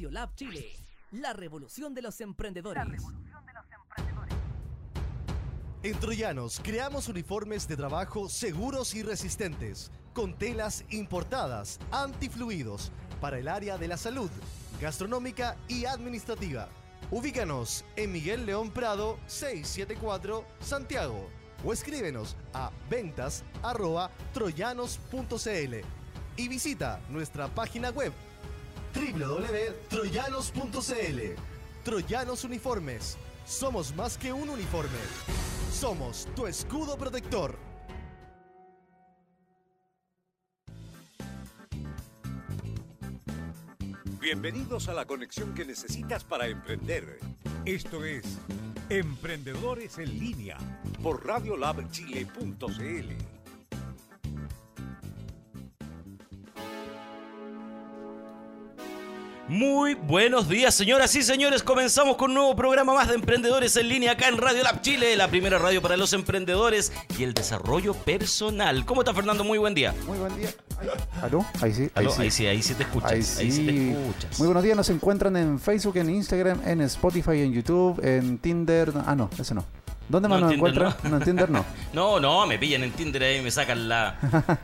Radio Lab Chile, la revolución de los emprendedores. En Troyanos creamos uniformes de trabajo seguros y resistentes, con telas importadas, antifluidos, para el área de la salud, gastronómica y administrativa. Ubícanos en Miguel León Prado 674 Santiago o escríbenos a ventas arroba troyanos.cl y visita nuestra página web www.troyanos.cl Troyanos Uniformes. Somos más que un uniforme. Somos tu escudo protector. Bienvenidos a la conexión que necesitas para emprender. Esto es Emprendedores en Línea. Por radiolabchile.cl. Muy buenos días, señoras y señores. Comenzamos con un nuevo programa más de Emprendedores en línea acá en Radio Lab Chile, la primera radio para los emprendedores y el desarrollo personal. ¿Cómo está Fernando? Muy buen día. Muy buen día. ¿Aló? Ahí sí. Aló, ahí sí, ahí sí te escuchas. Ahí sí. te escuchas. Muy buenos días. Nos encuentran en Facebook, en Instagram, en Spotify, en YouTube, en Tinder. Ah, no, ese no. ¿Dónde más nos encuentran? No. en Tinder no. no, no, me pillan en Tinder ahí y me sacan la,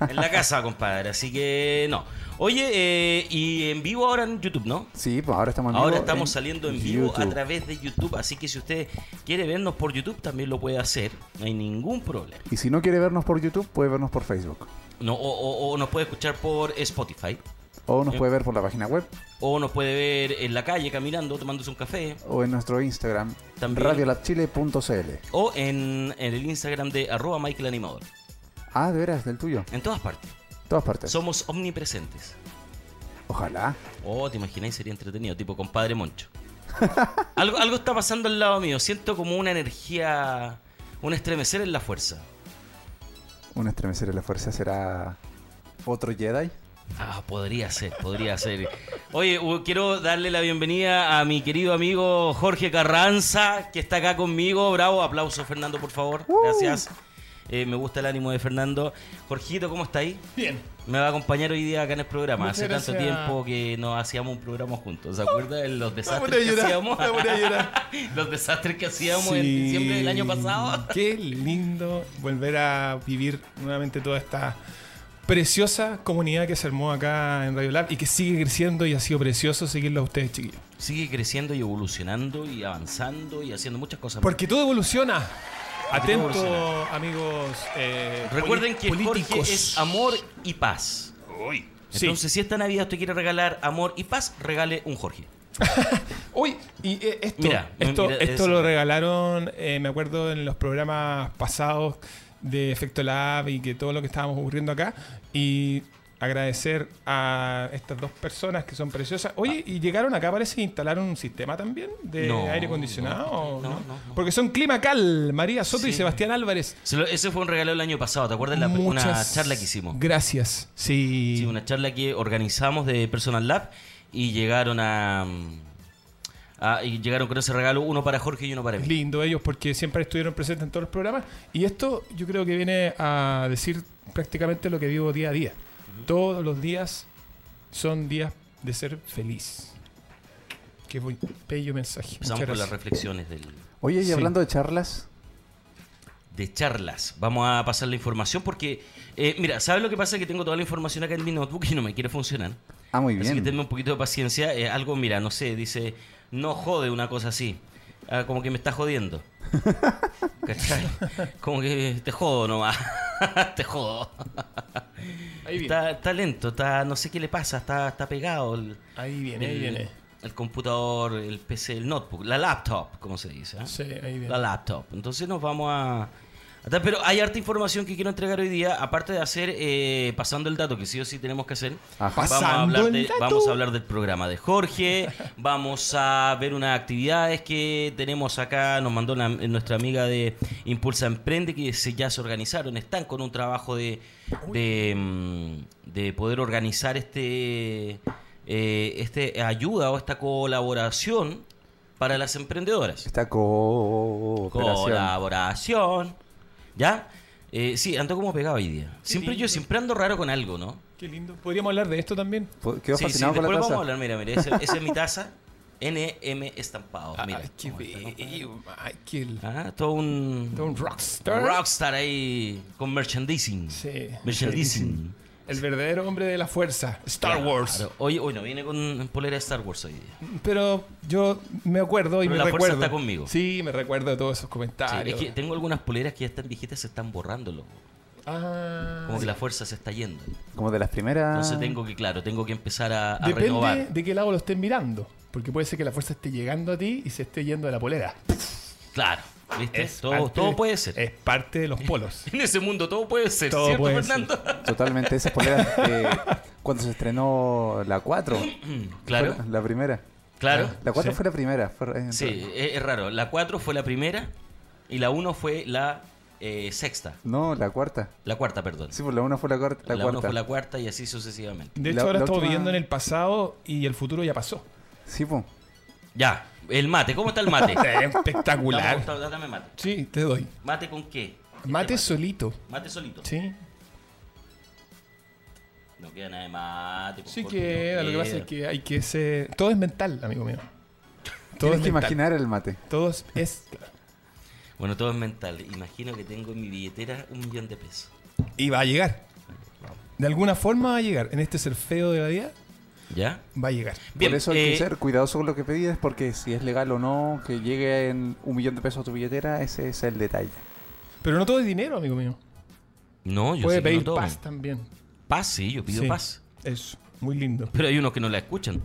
en la casa, compadre. Así que no. Oye, eh, y en vivo ahora en YouTube, ¿no? Sí, pues ahora estamos en vivo. Ahora estamos saliendo en vivo a través de YouTube. Así que si usted quiere vernos por YouTube, también lo puede hacer. No hay ningún problema. Y si no quiere vernos por YouTube, puede vernos por Facebook. No, o, o nos puede escuchar por Spotify. O nos puede ver por la página web. O nos puede ver en la calle caminando, tomándose un café. O en nuestro Instagram, radiolabchile.cl. O en, en, el Instagram de arroba Michael Animador. Ah, de veras, del tuyo. En todas partes. Todas partes. Somos omnipresentes. Ojalá. Oh, te imagináis, sería entretenido, tipo compadre Moncho. algo, algo está pasando al lado mío. Siento como una energía, un estremecer en la fuerza. Un estremecer en la fuerza será otro Jedi. Ah, podría ser, podría ser. Oye, quiero darle la bienvenida a mi querido amigo Jorge Carranza, que está acá conmigo. Bravo, aplauso Fernando, por favor. Gracias. Eh, me gusta el ánimo de Fernando. Jorgito, ¿cómo está ahí? Bien. Me va a acompañar hoy día acá en el programa. Hace tanto tiempo que no hacíamos un programa juntos. ¿Se acuerda de los desastres que hacíamos? los desastres que hacíamos en diciembre del año pasado. Qué lindo volver a vivir nuevamente toda esta preciosa comunidad que se armó acá en Radio Lab y que sigue creciendo y ha sido precioso seguirlo a ustedes, chiquillos. Sigue creciendo y evolucionando y avanzando y haciendo muchas cosas. Porque todo evoluciona. Atento, amigos. Eh, Recuerden que Jorge es amor y paz. Uy. Entonces, si esta Navidad usted quiere regalar amor y paz, regale un Jorge. Uy, y eh, esto, mira, esto, esto lo regalaron, eh, me acuerdo en los programas pasados de Efecto Lab y que todo lo que estábamos ocurriendo acá. Y agradecer a estas dos personas que son preciosas. Oye, ¿y llegaron acá, parece, instalar un sistema también de aire acondicionado? No, Porque son Climacal, María Soto y Sebastián Álvarez. ese fue un regalo el año pasado, ¿te acuerdas? La, una charla que hicimos. Gracias, sí. Sí, una charla que organizamos de Personal Lab y llegaron a... y llegaron con ese regalo, uno para Jorge y uno para mí. Lindo ellos porque siempre estuvieron presentes en todos los programas. Y esto yo creo que viene a decir prácticamente lo que vivo día a día. Todos los días son días de ser feliz. Qué bello mensaje. Empezamos con las reflexiones del... Oye, y hablando de charlas... De charlas. Vamos a pasar la información porque... Eh, mira, ¿sabes lo que pasa? Que tengo toda la información acá en mi notebook y no me quiere funcionar. Ah, muy bien. Así que tenme un poquito de paciencia. Eh, algo, mira, no sé, dice... No jode una cosa así. Ah, como que me está jodiendo. ¿Cachai? Como que te jodo nomás. te jodo. está, lento, está, no sé qué le pasa, está, está pegado. El, ahí viene, ahí viene. El computador, el PC, el notebook, la laptop, como se dice. ¿eh? Sí, ahí viene. La laptop. Entonces nos vamos a, pero hay harta información que quiero entregar hoy día, aparte de hacer, eh, pasando el dato, que sí o sí tenemos que hacer. Vamos a, hablar de, vamos a hablar del programa de Jorge, vamos a ver unas actividades que tenemos acá, nos mandó nuestra amiga de Impulsa Emprende, que se, ya se organizaron, están con un trabajo de, de, mm, poder organizar este, eh, este ayuda o esta colaboración para las emprendedoras. Esta colaboración. Colaboración ¿Ya? Eh, sí, ando como pegado hoy día. Siempre yo siempre ando raro con algo, ¿no? Qué lindo. ¿Podríamos hablar de esto también? Quedó Sí, sí, fascinado con la taza. vamos a hablar, mira, mira, esa, esa es mi taza. NM estampado. Mira. Ay, qué bello, Michael. Ah, todo un, Todo un rockstar. rockstar ahí con merchandising. Sí. Merchandising. El verdadero hombre de la fuerza. Star Wars. Claro. Hoy, hoy no viene con polera de Star Wars hoy día. Pero yo me acuerdo y Pero me la fuerza recuerdo. está conmigo. Sí, me recuerdo de todos esos Sí, comentarios. es que tengo algunas poleras que ya están viejitas, se están borrando, loco. Ah, Como que la fuerza se está yendo. Como de las primeras. Entonces tengo que, claro, tengo que empezar a, a Depende renovar. de qué lado lo estén mirando. Porque puede ser que la fuerza esté llegando a ti y se esté yendo de la polera. Claro, ¿viste? Es todo parte- todo puede ser. Es parte de los polos. En ese mundo todo puede ser, Todo ¿cierto, puede Fernando? Totalmente. Esas poleras que cuando se estrenó la 4. Claro, la, la primera. claro. La 4 Sí. fue la primera. fue- eh, Sí, es, es raro. La 4 fue la primera y la 1 fue la eh, sexta. No, la cuarta. La cuarta, perdón. Sí, pues la 1 fue la, cuarta- la la 1 cuarta. fue la cuarta y así sucesivamente. De La- hecho, ahora la estamos última- viviendo en el pasado y el futuro ya pasó. Sí, pues. Ya, el mate. ¿Cómo está el mate? Espectacular. Dame, dame- mate. Sí, te doy. ¿Mate con qué? ¿Qué Mate te solito. Mate solito. Sí. No queda nada de mate. por Sí favor, que no lo que pasa queda. es que hay que ser... Todo es mental, amigo mío. Todo Tienes es que mental. imaginar el mate. Todo es... es- Bueno, todo es mental. Imagino que tengo en mi billetera un millón de pesos. Y va a llegar. De alguna forma va a llegar. En este ser feo de la vida, ¿Ya? va a llegar. Bien, Por eso hay que eh, ser cuidadoso con lo que pides, porque si es legal o no, que llegue en un millón de pesos a tu billetera, ese es el detalle. Pero no todo es dinero, amigo mío. No, yo Puede sé que pedir no todo. paz también. Paz, sí, yo pido Sí. paz. Es muy lindo. Pero hay unos que no la escuchan.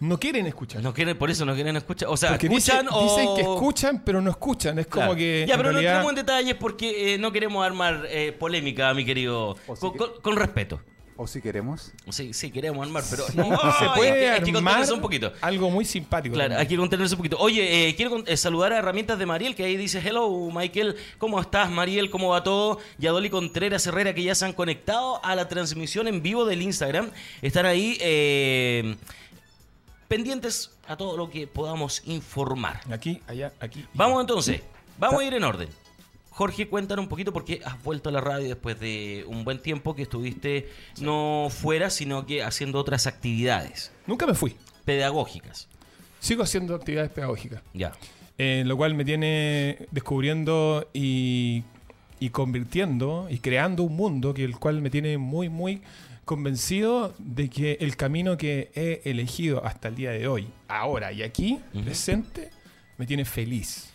No quieren escuchar. No quieren, por eso no quieren escuchar. O sea, Porque escuchan dicen, o... dicen que escuchan, pero no escuchan. Es como que. Ya, en pero no realidad- entremos en detalles porque eh, no queremos armar eh, polémica, mi querido. O sí Con, que- con- con respeto. O si queremos. Sí, sí, queremos armar, pero se no, hay puede que- hay que armar contenerse un poquito. algo muy simpático. Claro, también. hay que contenerse un poquito. Oye, eh, quiero eh, saludar a Herramientas de Mariel, que ahí dice, hello, Michael, ¿cómo estás, Mariel? ¿Cómo va todo? Y a Dolly Contreras Herrera, que ya se han conectado a la transmisión en vivo del Instagram. Están ahí eh, pendientes a todo lo que podamos informar. Aquí, allá, aquí. Vamos entonces, vamos a ir en orden. Jorge, cuéntanos un poquito porque has vuelto a la radio después de un buen tiempo que estuviste no fuera, sino que haciendo otras actividades Nunca me fui. pedagógicas. Sigo haciendo actividades pedagógicas. Ya. eh, lo cual me tiene descubriendo y, y convirtiendo y creando un mundo que el cual me tiene muy, muy convencido de que el camino que he elegido hasta el día de hoy, ahora y aquí, presente, me tiene feliz.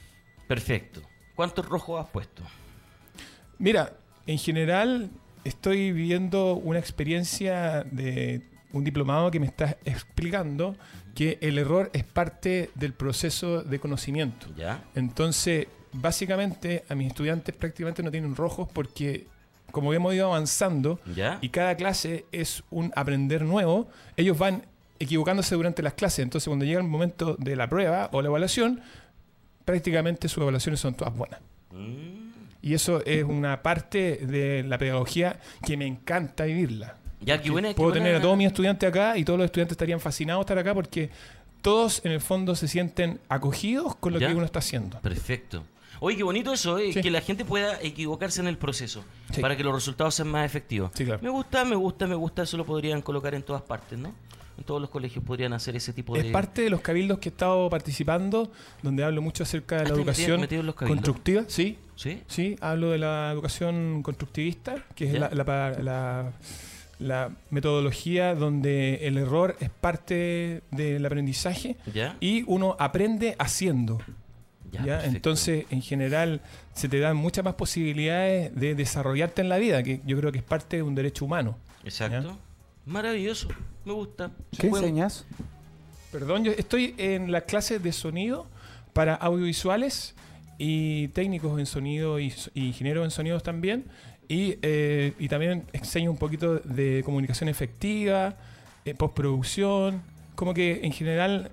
Perfecto. ¿Cuántos rojos has puesto? Mira, en general estoy viviendo una experiencia de un diplomado que me está explicando que el error es parte del proceso de conocimiento. Ya. Entonces, básicamente a mis estudiantes prácticamente no tienen rojos porque como hemos ido avanzando Ya. y cada clase es un aprender nuevo, ellos van equivocándose durante las clases. Entonces, cuando llega el momento de la prueba o la evaluación, prácticamente sus evaluaciones son todas buenas. Mm. Y eso es una parte de la pedagogía que me encanta vivirla. Ya, qué buena. qué Puedo buena- tener a todos mis estudiantes acá y todos los estudiantes estarían fascinados de estar acá porque todos en el fondo se sienten acogidos con lo Ya. que uno está haciendo. Perfecto. Oye, qué bonito eso, eh, Sí. que la gente pueda equivocarse en el proceso Sí. para que los resultados sean más efectivos. Sí, claro. Me gusta, me gusta, me gusta. Eso lo podrían colocar en todas partes, ¿no? Todos los colegios podrían hacer ese tipo de. Es parte de los cabildos que he estado participando, donde hablo mucho acerca de la Ah, ¿estás metido- educación metido constructiva. Sí, ¿Sí? sí, hablo de la educación constructivista, que es la, la- la- la metodología donde el error es parte del aprendizaje ¿Ya? y uno aprende haciendo. Ya. Entonces, en general, se te dan muchas más posibilidades de desarrollarte en la vida, que yo creo que es parte de un derecho humano. Exacto. Maravilloso. Me gusta. ¿Qué Bueno, enseñas? Perdón, yo estoy en la clase de sonido para audiovisuales y técnicos en sonido y, y ingenieros en sonidos también. Y, eh, y también enseño un poquito de comunicación efectiva, eh, postproducción. Como que en general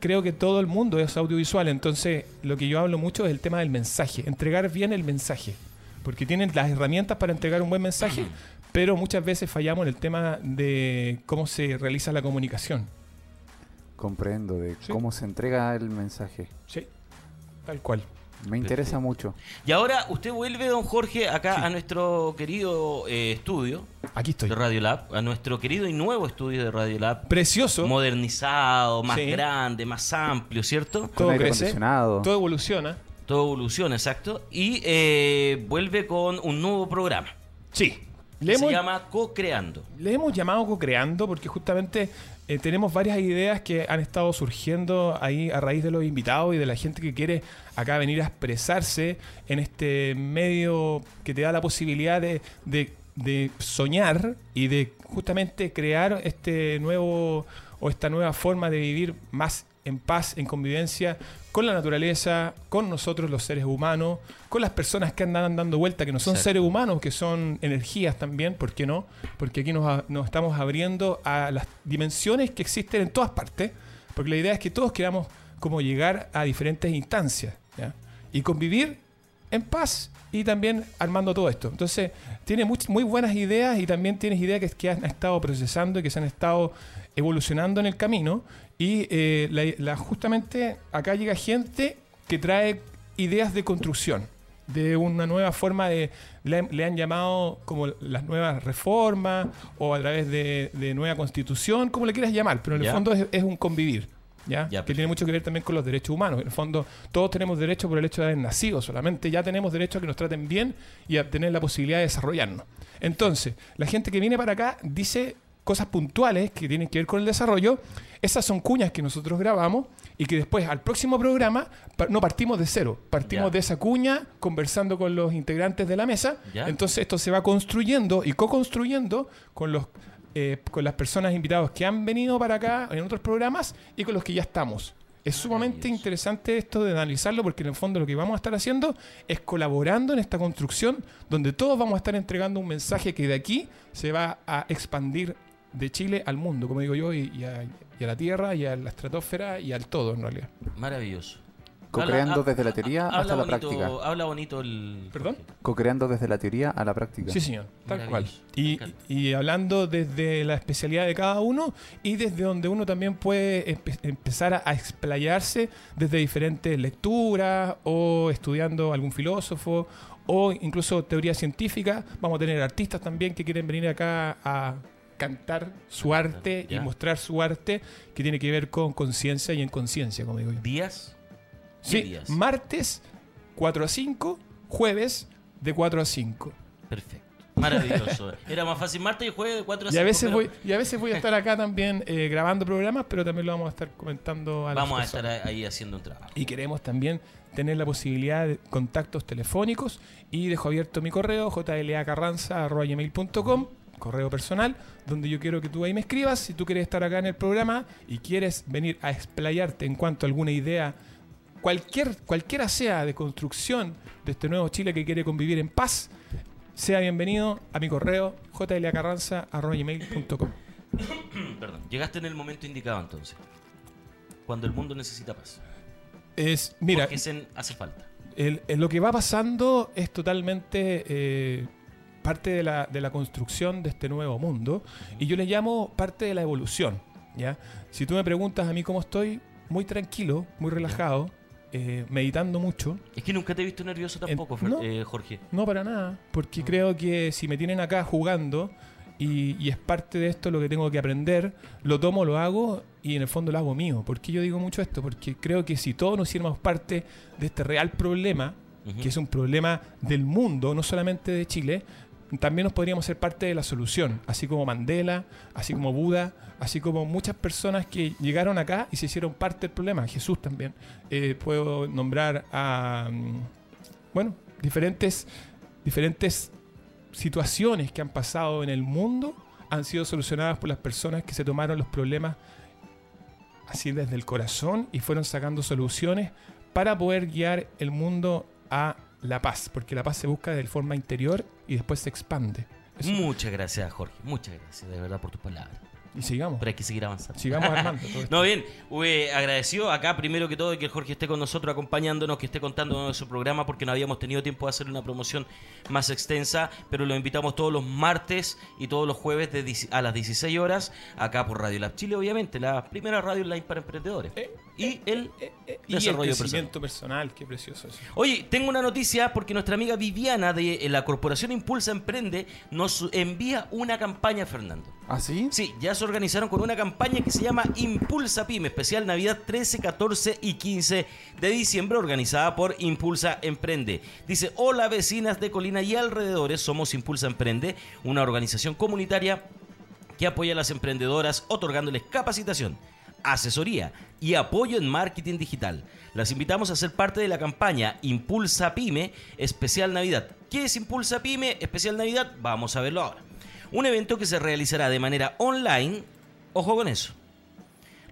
creo que todo el mundo es audiovisual. Entonces lo que yo hablo mucho es el tema del mensaje, entregar bien el mensaje. Porque tienen las herramientas para entregar un buen mensaje, pero muchas veces fallamos en el tema de cómo se realiza la comunicación. Comprendo de Sí. cómo se entrega el mensaje. Sí, tal cual. Me interesa mucho. Y ahora usted vuelve, don Jorge, acá a nuestro querido eh, estudio. Aquí estoy. De Radio Lab, a nuestro querido y nuevo estudio de Radio Lab. Precioso. Modernizado, más grande, más amplio, ¿cierto? Todo crece. Todo evoluciona. Todo evoluciona, exacto. Y eh, vuelve con un nuevo programa. Sí. Se llama Co-Creando. Le hemos llamado Co-Creando porque justamente eh, tenemos varias ideas que han estado surgiendo ahí a raíz de los invitados y de la gente que quiere acá venir a expresarse en este medio que te da la posibilidad de, de soñar y de justamente crear este nuevo o esta nueva forma de vivir más en paz, en convivencia con la naturaleza, con nosotros los seres humanos, con las personas que andan dando vuelta, que no son seres humanos, que son energías también, ¿por qué no? Porque aquí nos, estamos abriendo a las dimensiones que existen en todas partes, porque la idea es que todos queramos como llegar a diferentes instancias y convivir en paz y también armando todo esto. Entonces, tiene muy, buenas ideas y también tienes ideas que, que han estado procesando y que se han estado evolucionando en el camino y eh, la, justamente acá llega gente que trae ideas de construcción, de una nueva forma de, le, han llamado como las nuevas reformas o a través de, nueva constitución, como le quieras llamar, pero en el fondo es, un convivir. ¿Ya? que tiene mucho que ver también con los derechos humanos. En el fondo, todos tenemos derecho por el hecho de haber nacido, solamente ya tenemos derecho a que nos traten bien y a tener la posibilidad de desarrollarnos. Entonces, la gente que viene para acá dice cosas puntuales que tienen que ver con el desarrollo. Esas son cuñas que nosotros grabamos y que después al próximo programa no partimos de cero, partimos de esa cuña conversando con los integrantes de la mesa. Entonces esto se va construyendo y co-construyendo con los eh, con las personas invitadas que han venido para acá en otros programas y con los que ya estamos. Es sumamente interesante esto de analizarlo porque en el fondo lo que vamos a estar haciendo es colaborando en esta construcción donde todos vamos a estar entregando un mensaje que de aquí se va a expandir de Chile al mundo, como digo yo, y, a, la Tierra, y a la estratosfera, y al todo en realidad. Maravilloso. Co-creando desde la teoría hasta la práctica. Habla bonito el... ¿Perdón? Co-creando desde la teoría a la práctica. Sí, señor, tal cual. Y, y, hablando desde la especialidad de cada uno y desde donde uno también puede empezar a, a, explayarse desde diferentes lecturas o estudiando algún filósofo o incluso teoría científica. Vamos a tener artistas también que quieren venir acá a cantar su arte y mostrar su arte que tiene que ver con conciencia y en conciencia, como digo yo. ¿Días? Sí, martes 4 a 5, jueves de 4 a 5. Perfecto. Maravilloso. Era más fácil martes y jueves de 4 a 5. Y a veces, voy, y a veces voy a estar acá también eh, grabando programas, pero también lo vamos a estar comentando a Vamos a estar ahí haciendo un trabajo. Y queremos también tener la posibilidad de contactos telefónicos y dejo abierto mi correo jlacarranza.com correo personal, donde yo quiero que tú ahí me escribas. Si tú quieres estar acá en el programa y quieres venir a explayarte en cuanto a alguna idea, cualquier, cualquiera sea de construcción de este nuevo Chile que quiere convivir en paz, sea bienvenido a mi correo jlacarranza.com. Perdón, llegaste en el momento indicado entonces, cuando el mundo necesita paz. Es, mira, Porque hace falta. lo que va pasando es totalmente eh, parte de la, de la construcción de este nuevo mundo y yo le llamo parte de la evolución. ¿ya? Si tú me preguntas a mí cómo estoy, muy tranquilo, muy relajado, eh, meditando mucho. Es que nunca te he visto nervioso tampoco, eh, Jorge. No, para nada, porque creo que si me tienen acá jugando y, y, es parte de esto lo que tengo que aprender, lo tomo, lo hago y en el fondo lo hago mío. ¿Por qué yo digo mucho esto? Porque creo que si todos nos hiciéramos parte de este real problema, que es un problema del mundo, no solamente de Chile, también nos podríamos ser parte de la solución, así como Mandela, así como Buda, así como muchas personas que llegaron acá y se hicieron parte del problema, Jesús también. Eh, puedo nombrar a, mm, bueno, diferentes, diferentes situaciones que han pasado en el mundo han sido solucionadas por las personas que se tomaron los problemas así desde el corazón y fueron sacando soluciones para poder guiar el mundo a la paz, porque la paz se busca de forma interior y después se expande. Muchas gracias, Jorge. Muchas gracias, de verdad, por tus palabras. Y sigamos. Pero hay que seguir avanzando. Sigamos armando. no, bien, agradecido acá primero que todo que Jorge esté con nosotros acompañándonos, que esté contándonos de su programa, porque no habíamos tenido tiempo de hacer una promoción más extensa, pero lo invitamos todos los martes y todos los jueves de, a las 16 horas, acá por Radio Lab Chile, obviamente, la primera radio online para emprendedores. Eh, y eh, el eh, desarrollo personal. personal. Qué precioso eso. Oye, tengo una noticia porque nuestra amiga Viviana de la Corporación Impulsa Emprende nos envía una campaña, Fernando. ¿Ah, sí? Sí, ya se organizaron con una campaña que se llama Impulsa Pyme, especial Navidad 13, 14 y 15 de diciembre, organizada por Impulsa Emprende. Dice, hola vecinas de Colina y alrededores, somos Impulsa Emprende, una organización comunitaria que apoya a las emprendedoras otorgándoles capacitación, asesoría y apoyo en marketing digital. Las invitamos a ser parte de la campaña Impulsa Pyme Especial Navidad. ¿Qué es Impulsa Pyme Especial Navidad? Vamos a verlo ahora. Un evento que se realizará de manera online, ojo con eso,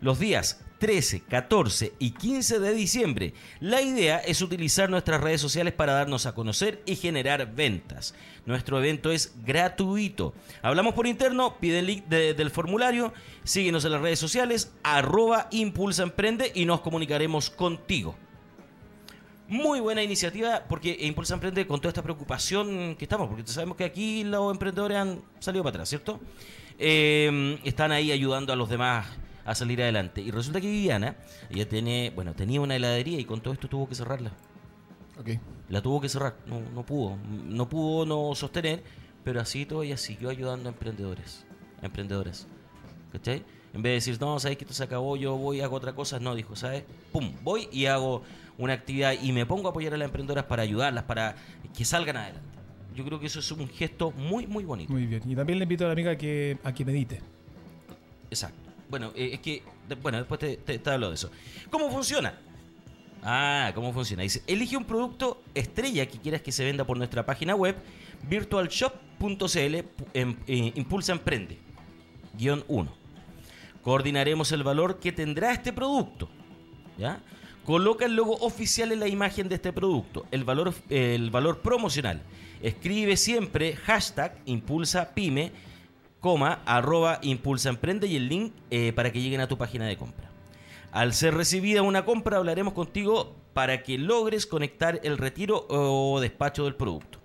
los días 13, 14 y 15 de diciembre. La idea es utilizar nuestras redes sociales para darnos a conocer y generar ventas. Nuestro evento es gratuito. Hablamos por interno, pide el link del formulario, síguenos en las redes sociales, arroba Impulsa Emprende y nos comunicaremos contigo. Muy buena iniciativa porque Impulsa Emprende con toda esta preocupación que estamos, porque sabemos que aquí los emprendedores han salido para atrás, ¿cierto? Eh, están ahí ayudando a los demás a salir adelante. Y resulta que Viviana, ella tiene, bueno, tenía una heladería y con todo esto tuvo que cerrarla. Okay. La tuvo que cerrar, no, no pudo, no pudo no sostener, pero así todavía siguió ayudando a emprendedores, a emprendedores. ¿Cachai? En vez de decir, no, sabes que esto se acabó, yo voy y hago otra cosa, no, dijo, ¿sabes? Pum, voy y hago una actividad y me pongo a apoyar a las emprendedoras para ayudarlas, para que salgan adelante. Yo creo que eso es un gesto muy, muy bonito. Muy bien. Y también le invito a la amiga que, a que medite. Exacto. Bueno, eh, es que, bueno, después te, te, hablo de eso. ¿Cómo funciona? Ah, ¿cómo funciona? Dice, elige un producto estrella que quieras que se venda por nuestra página web, virtualshop.cl, em, eh, Impulsa Emprende, guion 1. Coordinaremos el valor que tendrá este producto. ¿Ya? Coloca el logo oficial en la imagen de este producto, el valor, el valor promocional. Escribe siempre hashtag impulsa pyme coma, arroba Impulsa Emprende y el link eh, para que lleguen a tu página de compra. Al ser recibida una compra, hablaremos contigo para que logres conectar el retiro o despacho del producto.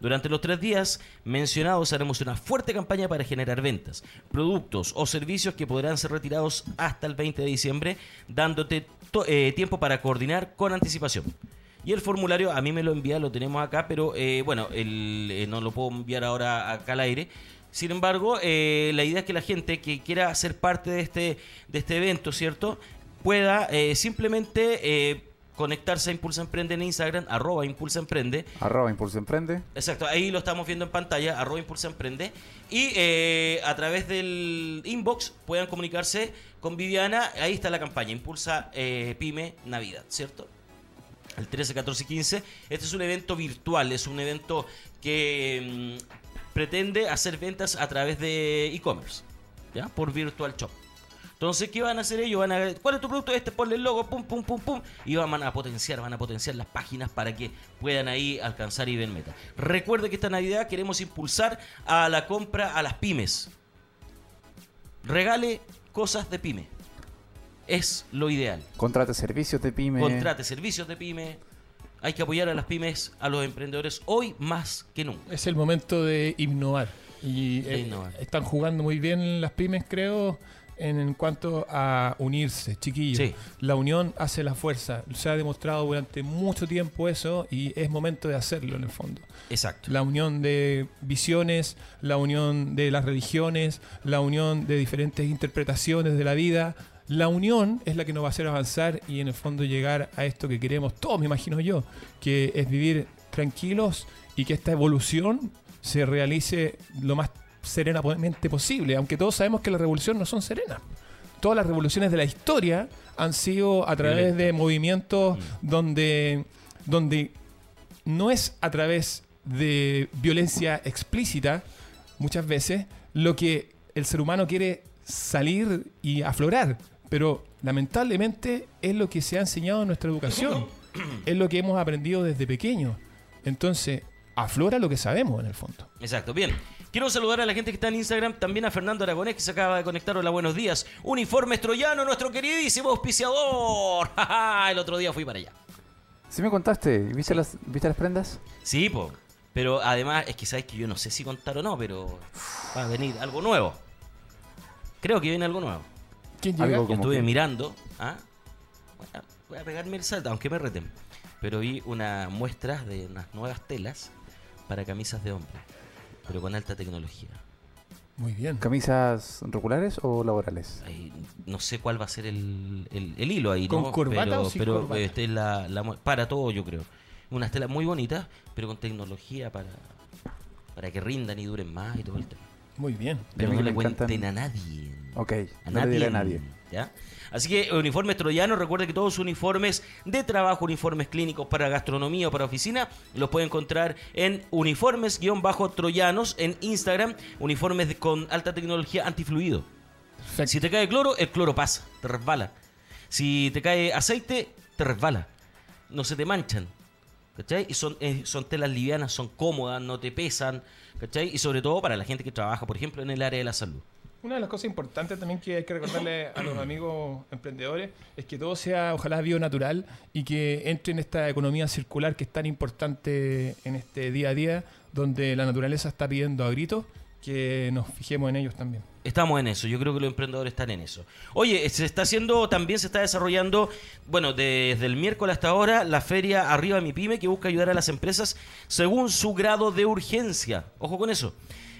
Durante los tres días mencionados haremos una fuerte campaña para generar ventas, productos o servicios que podrán ser retirados hasta el 20 de diciembre, dándote eh, tiempo para coordinar con anticipación. Y el formulario a mí me lo envía, lo tenemos acá, pero eh, bueno, no lo puedo enviar ahora acá al aire. Sin embargo, eh, la idea es que la gente que quiera ser parte de este, de este evento, ¿cierto? Pueda eh, simplemente eh, conectarse a Impulsa Emprende en Instagram, arroba Impulsa Emprende. Arroba Impulsa Emprende. Exacto, ahí lo estamos viendo en pantalla, arroba Impulsa Emprende. Y a través del inbox puedan comunicarse con Viviana. Ahí está la campaña, Impulsa Pyme Navidad, ¿cierto? El 13, 14 y 15. Este es un evento virtual, es un evento que mm, pretende hacer ventas a través de e-commerce, ¿ya? Por Virtual Shop. Entonces, ¿qué van a hacer ellos? Van a ¿cuál es tu producto? Este, ponle el logo, pum, pum, pum, pum. Y van a potenciar, van a potenciar las páginas para que puedan ahí alcanzar y ver meta. Recuerde que esta Navidad queremos impulsar a la compra a las pymes. Regale cosas de pyme. Es lo ideal. Contrate servicios de pyme. Contrate servicios de pyme hay que apoyar a las pymes, a los emprendedores, hoy más que nunca. Es el momento de innovar. Y eh, están jugando muy bien las pymes, creo, en, cuanto a unirse, chiquillos. La unión hace la fuerza. Se ha demostrado durante mucho tiempo eso y es momento de hacerlo en el fondo. Exacto. La unión de visiones, la unión de las religiones, la unión de diferentes interpretaciones de la vida la unión es la que nos va a hacer avanzar y en el fondo llegar a esto que queremos todos, me imagino yo, que es vivir tranquilos y que esta evolución se realice lo más serenamente posible, aunque todos sabemos que las revoluciones no son serenas. Todas las revoluciones de la historia han sido a través de movimientos mm. donde, donde no es a través de violencia explícita, muchas veces, lo que el ser humano quiere salir y aflorar, pero lamentablemente es lo que se ha enseñado en nuestra educación. es lo que hemos aprendido desde pequeño. Entonces, aflora lo que sabemos en el fondo. Exacto. Bien. Quiero saludar a la gente que está en Instagram, también a Fernando Aragonés, que se acaba de conectar. Hola, buenos días. Uniformes Troyano, nuestro queridísimo auspiciador. El otro día fui para allá. Sí me contaste, ¿viste las, ¿viste las prendas? Sí, po. Pero además, es que sabes que yo no sé si contar o no, pero va a venir algo nuevo. Creo que viene algo nuevo. ¿Quién llega? Estuve mirando. ¿ah? Voy a pegarme el salto, aunque me reten. Pero vi una muestra de unas nuevas telas para camisas de hombre, pero con alta tecnología. Muy bien. ¿Camisas regulares o laborales? no sé cuál va a ser el, el, hilo ahí, ¿Con corbata pero, o sin pero corbata? Este es la, para todo, yo creo. Unas telas muy bonitas, pero con tecnología para, para que rindan y duren más y todo el tema. Muy bien. Pero no le cuenten a nadie. Ok, A no le diré a nadie. nadie. ¿ya? Así que uniformes troyanos, recuerde que todos sus uniformes de trabajo, uniformes clínicos para gastronomía o para oficina, los puede encontrar en uniformes-troyanos en Instagram, uniformes con alta tecnología antifluido. Perfecto. Si te cae cloro, el cloro pasa, te resbala. Si te cae aceite, te resbala. No se te manchan. Y son, son telas livianas, son cómodas, no te pesan. ¿Cachai? Y sobre todo para la gente que trabaja, por ejemplo, en el área de la salud. Una de las cosas importantes también que hay que recordarle a los amigos emprendedores es que todo sea ojalá bionatural y que entre en esta economía circular que es tan importante en este día a día, donde la naturaleza está pidiendo a gritos que nos fijemos en ellos también. Estamos en eso, yo creo que los emprendedores están en eso. Oye, se está haciendo, también se está desarrollando, bueno, desde el miércoles hasta ahora, la feria Arriba Mi Pyme, que busca ayudar a las empresas según su grado de urgencia. Ojo con eso.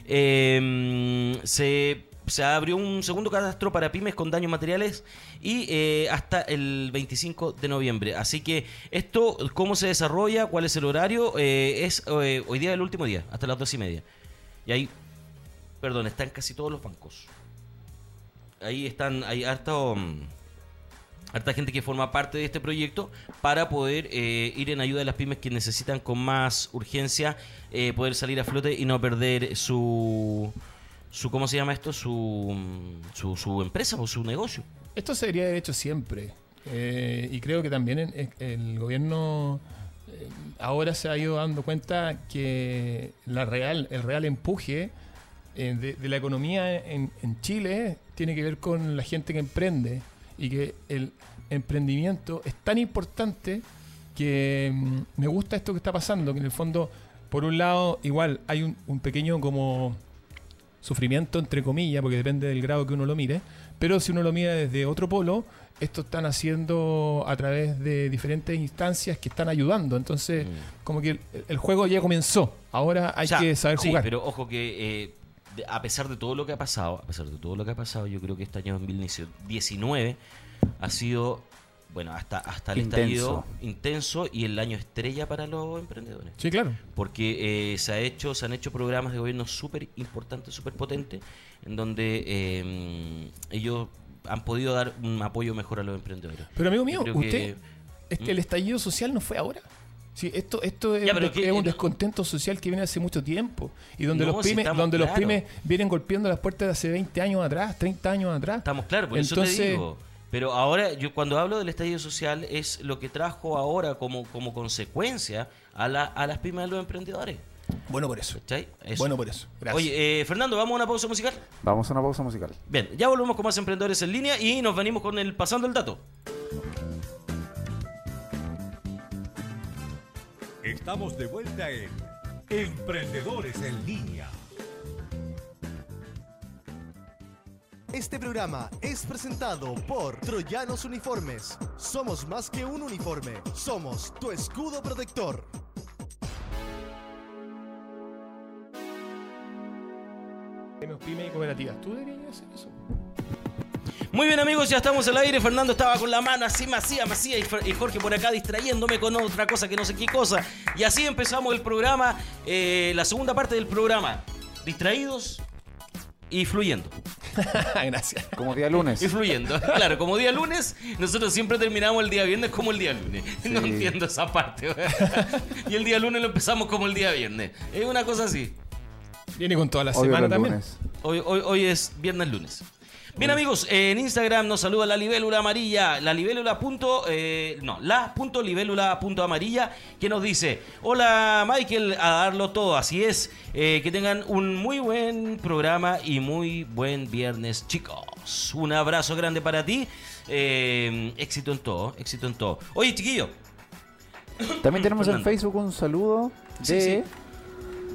Eh, se, se abrió un segundo catastro para pymes con daños materiales y eh, hasta el 25 de noviembre. Así que esto, cómo se desarrolla, cuál es el horario, eh, es eh, hoy día el último día, hasta las dos y media. Y ahí Perdón, están casi todos los bancos. Ahí están, hay harta, um, harta gente que forma parte de este proyecto para poder eh, ir en ayuda de las pymes que necesitan con más urgencia eh, poder salir a flote y no perder su, su ¿cómo se llama esto? Su, mm, su, su empresa o su negocio. Esto se debería haber hecho siempre. eh, y creo que también en- en- el gobierno eh, ahora se ha ido dando cuenta que la real, el real empuje eh, de, de la economía en, en Chile tiene que ver con la gente que emprende y que el emprendimiento es tan importante que mm, me gusta esto que está pasando, que en el fondo, por un lado, igual hay un, un pequeño como sufrimiento, entre comillas, porque depende del grado que uno lo mire, pero si uno lo mira desde otro polo, esto están haciendo a través de diferentes instancias que están ayudando. Entonces, como que el, el juego ya comenzó. Ahora hay que saber sí, jugar. pero ojo que eh, a pesar de todo lo que ha pasado, a pesar de todo lo que ha pasado, yo creo que este año 2019 ha sido, bueno, hasta, hasta el Intenso. estallido intenso y el año estrella para los emprendedores. Sí, claro. Porque eh, se, ha hecho, se han hecho programas de gobierno súper importantes, súper potentes, en donde eh, ellos han podido dar un apoyo mejor a los emprendedores. Pero amigo mío, usted, que- este, el estallido social no fue ahora. Sí, esto, esto es, Ya, un que- es descontento social que viene hace mucho tiempo y donde No, los pymes, donde los pymes vienen golpeando las puertas de hace 20 años atrás, 30 años atrás. Estamos claros, por eso te digo. Pero ahora, yo cuando hablo del estallido social, es lo que trajo ahora como, como consecuencia a, la, a las pymes de los emprendedores. Bueno por. Eso. Bueno por eso. Gracias. Oye, eh, Fernando, ¿vamos a una pausa musical? Vamos a una pausa musical. Bien, ya volvemos con más emprendedores en línea y nos venimos con el Pasando el Dato. Estamos de vuelta en Emprendedores en Línea. Este programa es presentado por Troyanos Uniformes. Somos más que un uniforme, somos tu escudo protector. Y cooperativas. ¿Tú deberías hacer eso? Muy bien amigos, ya estamos al aire. Fernando estaba con la mano así, macía, macía, y Jorge por acá distrayéndome con otra cosa que no sé qué cosa. Y así empezamos el programa, eh, la segunda parte del programa. Distraídos y fluyendo. Gracias. Como día lunes. Y fluyendo. Claro, como día lunes, nosotros siempre terminamos el día viernes como el día lunes. No entiendo esa parte. y el día lunes lo empezamos como el día viernes. Es una cosa así. Viene con toda la Obvio semana también. Hoy, hoy, hoy es viernes lunes. Bien amigos, en Instagram nos saluda la libélula amarilla, la libélula punto, eh, no, la punto libélula punto amarilla, que nos dice, hola Michael, a darlo todo, así es, eh, que tengan un muy buen programa y muy buen viernes chicos. Un abrazo grande para ti, eh, éxito en todo, éxito en todo. Oye chiquillo. También tenemos en Facebook un saludo de...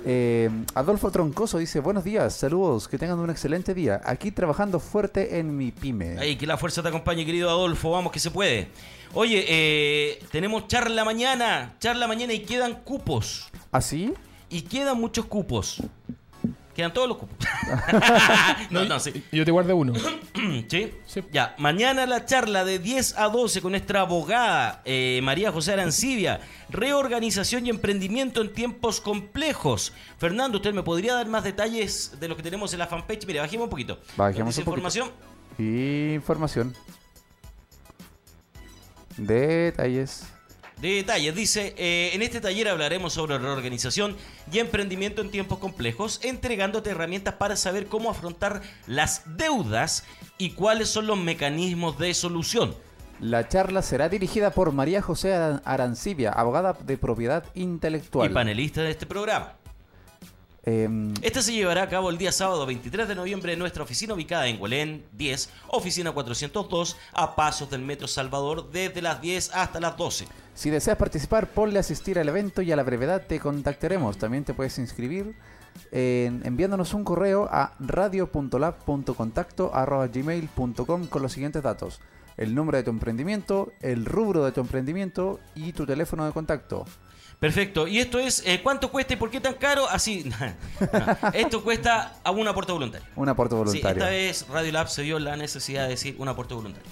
Eh, Adolfo Troncoso dice, buenos días, saludos, que tengan un excelente día. Aquí trabajando fuerte en mi pyme. Ay, que la fuerza te acompañe, querido Adolfo, vamos que se puede. Oye, eh, tenemos charla mañana, charla mañana y quedan cupos. ¿Ah, sí? Y quedan muchos cupos. Quedan todos los cupos. no, no, sí. Yo te guardo uno. ¿Sí? Ya, mañana la charla de 10 a 12 con nuestra abogada eh, María José Arancibia. Reorganización y emprendimiento en tiempos complejos. Fernando, ¿usted me podría dar más detalles de lo que tenemos en la fanpage? Mire, bajemos un poquito. Bajemos un información? Información. Detalles de detalles. Dice, eh, en este taller hablaremos sobre reorganización y emprendimiento en tiempos complejos, entregándote herramientas para saber cómo afrontar las deudas y cuáles son los mecanismos de solución. La charla será dirigida por María José Arancibia, abogada de propiedad intelectual. Y panelista de este programa. Em, este se llevará a cabo el día sábado 23 de noviembre en nuestra oficina ubicada en Huelén 10, oficina 402, a pasos del Metro Salvador, desde las 10 hasta las 12. Si deseas participar, ponle asistir al evento y a la brevedad te contactaremos. También te puedes inscribir enviándonos un correo a radio.lab.contacto.gmail.com con los siguientes datos. El nombre de tu emprendimiento, el rubro de tu emprendimiento y tu teléfono de contacto. Perfecto. ¿Y esto es eh, cuánto cuesta y por qué tan caro? Así. esto cuesta a un aporte voluntario. Un aporte voluntario. esta vez Radio Lab se dio la necesidad de decir un aporte voluntario.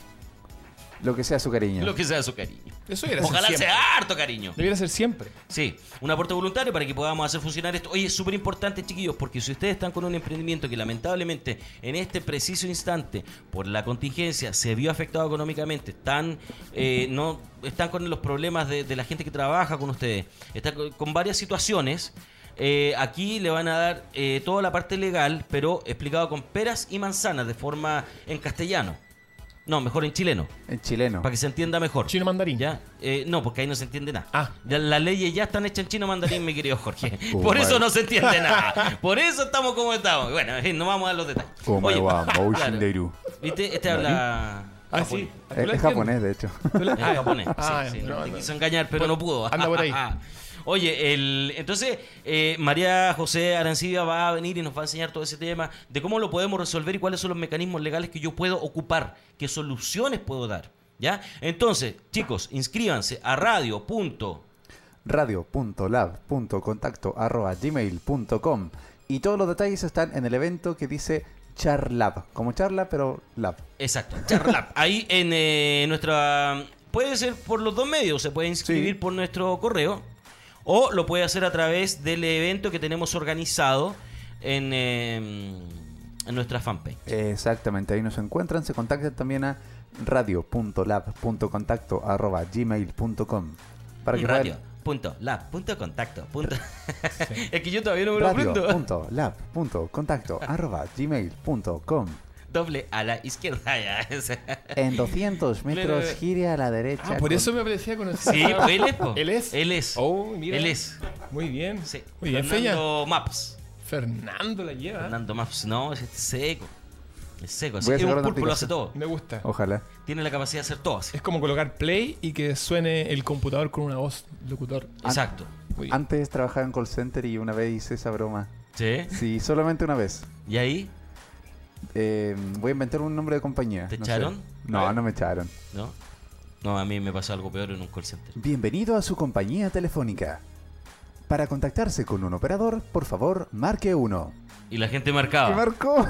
Lo que sea su cariño. Lo que sea su cariño. Eso Ojalá sea harto cariño. Debería ser siempre. Sí, un aporte voluntario para que podamos hacer funcionar esto. Oye, es súper importante, chiquillos, porque si ustedes están con un emprendimiento que lamentablemente en este preciso instante, por la contingencia, se vio afectado económicamente, están, eh, no, están con los problemas de, la gente que trabaja con ustedes, están con, varias situaciones. Eh, aquí le van a dar eh, toda la parte legal, pero explicado con peras y manzanas de forma en castellano. No, mejor en chileno. En chileno. Para que se entienda mejor. Chino mandarín. ¿Ya? Eh, no, porque ahí no se entiende nada. Ah. las leyes ya están hechas en chino mandarín, mi querido Jorge. Por eso no se entiende nada. Por eso estamos como estamos. Bueno, no vamos a dar los detalles. Oye, claro. ¿Viste? Este habla... Ah, sí. Es, japonés, de hecho. Es japonés. Ah, sí, sí. quiso engañar, pero no pudo. Anda por ahí. Oye, el, entonces eh, María José Arancibia va a venir y nos va a enseñar todo ese tema de cómo lo podemos resolver y cuáles son los mecanismos legales que yo puedo ocupar, qué soluciones puedo dar. ¿Ya? Entonces, chicos, inscríbanse a radio. radio.lab.contacto.gmail.com y todos los detalles están en el evento que dice Charlab, como charla pero lab. Exacto, Charlab. Ahí en eh, nuestra... Puede ser por los dos medios, se puede inscribir por nuestro correo, o lo puede hacer a través del evento que tenemos organizado en, em, en nuestra fanpage. Exactamente, ahí nos encuentran. Se contactan también a radio.lab.contacto.gmail.com para que radio. Punto, lab, punto, contacto, punto. es que yo todavía no me lo aprendo. Punto, lab, punto, contacto, arroba, gmail.com doble a la izquierda. en 200 metros gire a la derecha. Ah, por eso me parecía conocido. Sí, él es. Él es. Él es. Oh, mira. Él es. Muy bien. Sí. Muy bien, Fernando Maps. Fernando la lleva. Fernando Maps, no, es seco. Es seco. es un pulpo, lo hace todo. Me gusta. Ojalá. Tiene la capacidad de hacer todo Es como colocar play y que suene el computador con una voz locutor. Exacto. Antes trabajaba en call center y una vez hice esa broma. ¿Sí? Sí, solamente una vez. ¿Y ahí? Eh, voy a inventar un nombre de compañía. ¿Te echaron? No, no me echaron. ¿No? No, a mí me pasó algo peor en un call center. Bienvenido a su compañía telefónica. Para contactarse con un operador, por favor, marque uno. Y la gente marcaba. ¿Qué marcó?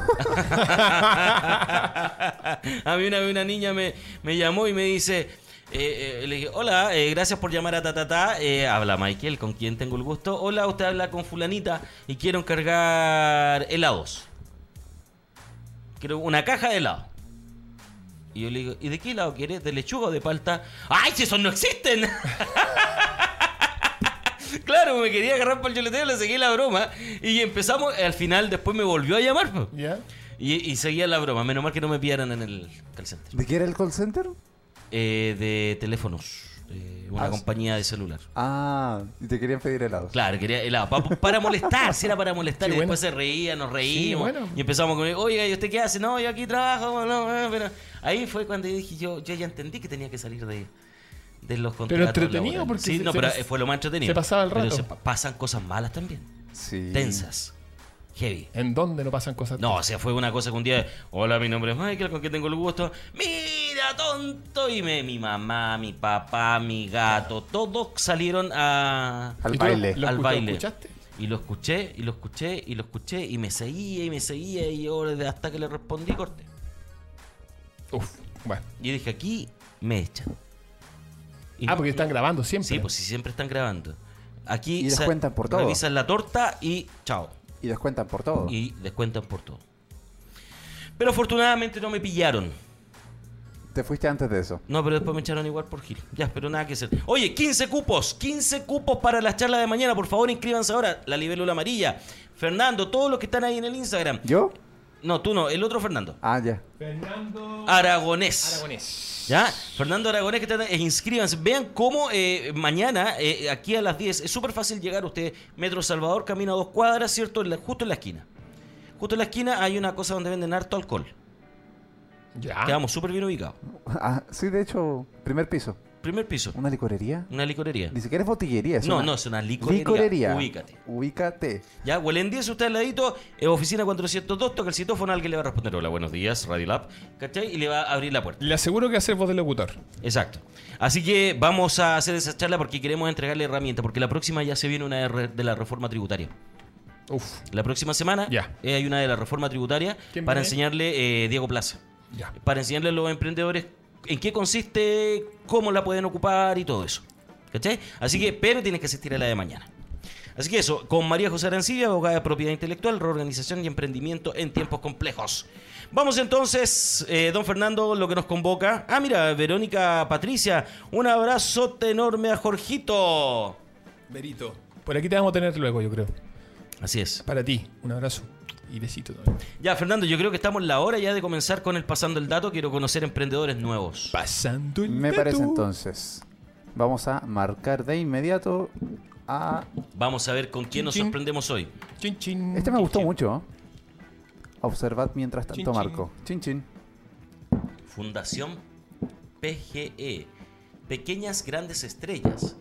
a mí una vez una niña me, me llamó y me dice, eh, eh, le dije, hola, gracias por llamar a Tatata. habla Michael, con quien tengo el gusto. Hola, usted habla con fulanita y quiero encargar helados quiero una caja de helado. Y yo le digo, ¿y de qué helado quieres? ¿De lechuga o de palta? ¡Ay, si esos no existen! claro, me quería agarrar para el choleteo, le seguí la broma. Y empezamos, al final después me volvió a llamar. Y, seguía la broma. Menos mal que no me pillaran en el call center. ¿De qué era el call center? Eh, de teléfonos. Una ah, compañía de celular. Ah, y te querían pedir helado. Claro, quería helado. para molestar, si era para molestar. y después se reía, nos reímos. Y empezamos con, oiga, ¿y usted qué hace? No, yo aquí trabajo. No, pero ahí fue cuando yo dije, yo, yo ya entendí que tenía que salir de, de los contratos. Pero entretenido porque sí, no, pero fue lo más entretenido. Se pasaba el rato. Pero se pasan cosas malas también. Sí. Tensas. Heavy. ¿En dónde no pasan cosas? No, o sea, fue una cosa que un día, hola, mi nombre es Michael, con qué tengo el gusto. Mira, tonto. Y me, mi mamá, mi papá, mi gato, todos salieron a, al baile. al baile. escuchaste? Y lo escuché, y lo escuché, y lo escuché, y me seguía, y me seguía, y yo hasta que le respondí, corte. Uf, bueno. Y dije, aquí me echan. ah, porque están grabando siempre. Sí, pues sí, siempre están grabando. Aquí y descuentan por todo. Revisan la torta y chao. Y descuentan por todo. Y descuentan por todo. Pero afortunadamente no me pillaron. Te fuiste antes de eso. No, pero después me echaron igual por Gil. Ya, pero nada que hacer. Oye, 15 cupos. 15 cupos para las charlas de mañana. Por favor, inscríbanse ahora. La libélula amarilla. Fernando, todos los que están ahí en el Instagram. ¿Yo? No, tú no. El otro Fernando. Ah, ya. Fernando Aragonés. Aragonés. ¿Ya? Fernando Aragonés, que eh, inscríbanse. Vean cómo eh, mañana, eh, aquí a las 10, es súper fácil llegar usted. Metro Salvador, camina dos cuadras, ¿cierto? justo en la esquina. Justo en la esquina hay una cosa donde venden harto alcohol. Ya. Quedamos súper bien ubicados. Ah, sí, de hecho, primer piso. Primer piso. ¿Una licorería? Una licorería. Ni siquiera es botillería. no, no, es una licorería. Ubícate. Ubícate. Ya, huelen 10, usted al ladito, eh, oficina 402, toca el citófono, alguien le va a responder, hola, buenos días, Radio Lab, ¿cachai? Y le va a abrir la puerta. Le aseguro que hacer voz de locutor. Exacto. Así que vamos a hacer esa charla porque queremos entregarle herramientas, porque la próxima ya se viene una de la reforma tributaria. Uf. La próxima semana ya. Eh, hay una de la reforma tributaria para enseñarle eh, Diego Plaza. Ya. Para enseñarle a los emprendedores en qué consiste, cómo la pueden ocupar y todo eso. ¿Cachai? Así que, pero tienes que asistir a la de mañana. Así que eso, con María José Arancibia, abogada de propiedad intelectual, reorganización y emprendimiento en tiempos complejos. Vamos entonces, eh, don Fernando, lo que nos convoca. Ah, mira, Verónica Patricia, un abrazote enorme a Jorgito. Verito. Por aquí te vamos a tener luego, yo creo. Así es. Para ti, un abrazo. Y Ya, Fernando, yo creo que estamos en la hora ya de comenzar con el Pasando el Dato. Quiero conocer emprendedores nuevos. Pasando el Me parece entonces. Vamos a marcar de inmediato a... Vamos a ver con quién nos sorprendemos hoy. este me gustó mucho. Observad mientras tanto, Marco. Chin, chin. Fundación PGE. Pequeñas Grandes Estrellas.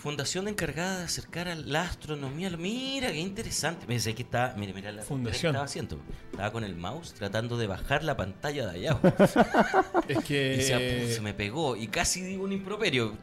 Fundación encargada de acercar a la astronomía. Mira, qué interesante. Me dice que estaba, mira, mira la fundación. estaba haciendo. Estaba con el mouse tratando de bajar la pantalla de allá. es que y se, me pegó y casi digo un improperio.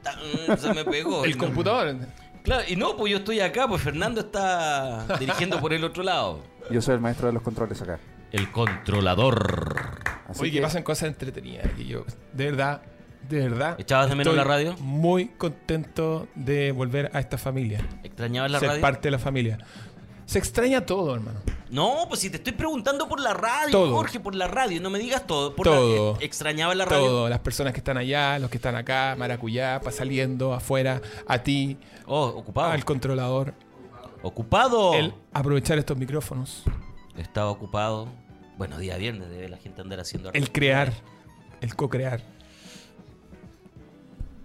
Se me pegó. el computador. Claro, y no, pues yo estoy acá, pues Fernando está dirigiendo por el otro lado. Yo soy el maestro de los controles acá. El controlador. Oye, que pasan cosas entretenidas. Y yo, de verdad, de verdad. ¿Echabas de menos la radio? Muy contento de volver a esta familia. ¿Extrañabas la ser radio? parte de la familia. Se extraña todo, hermano. No, pues si te estoy preguntando por la radio, todo. Jorge, por la radio, no me digas todo. Por todo. La, ¿Extrañaba la radio? Todo, las personas que están allá, los que están acá, Maracuyá, saliendo, afuera, a ti. Oh, ocupado. Al controlador. Ocupado. El aprovechar estos micrófonos. Estaba ocupado. Bueno, día viernes debe la gente andar haciendo... El crear, el co-crear.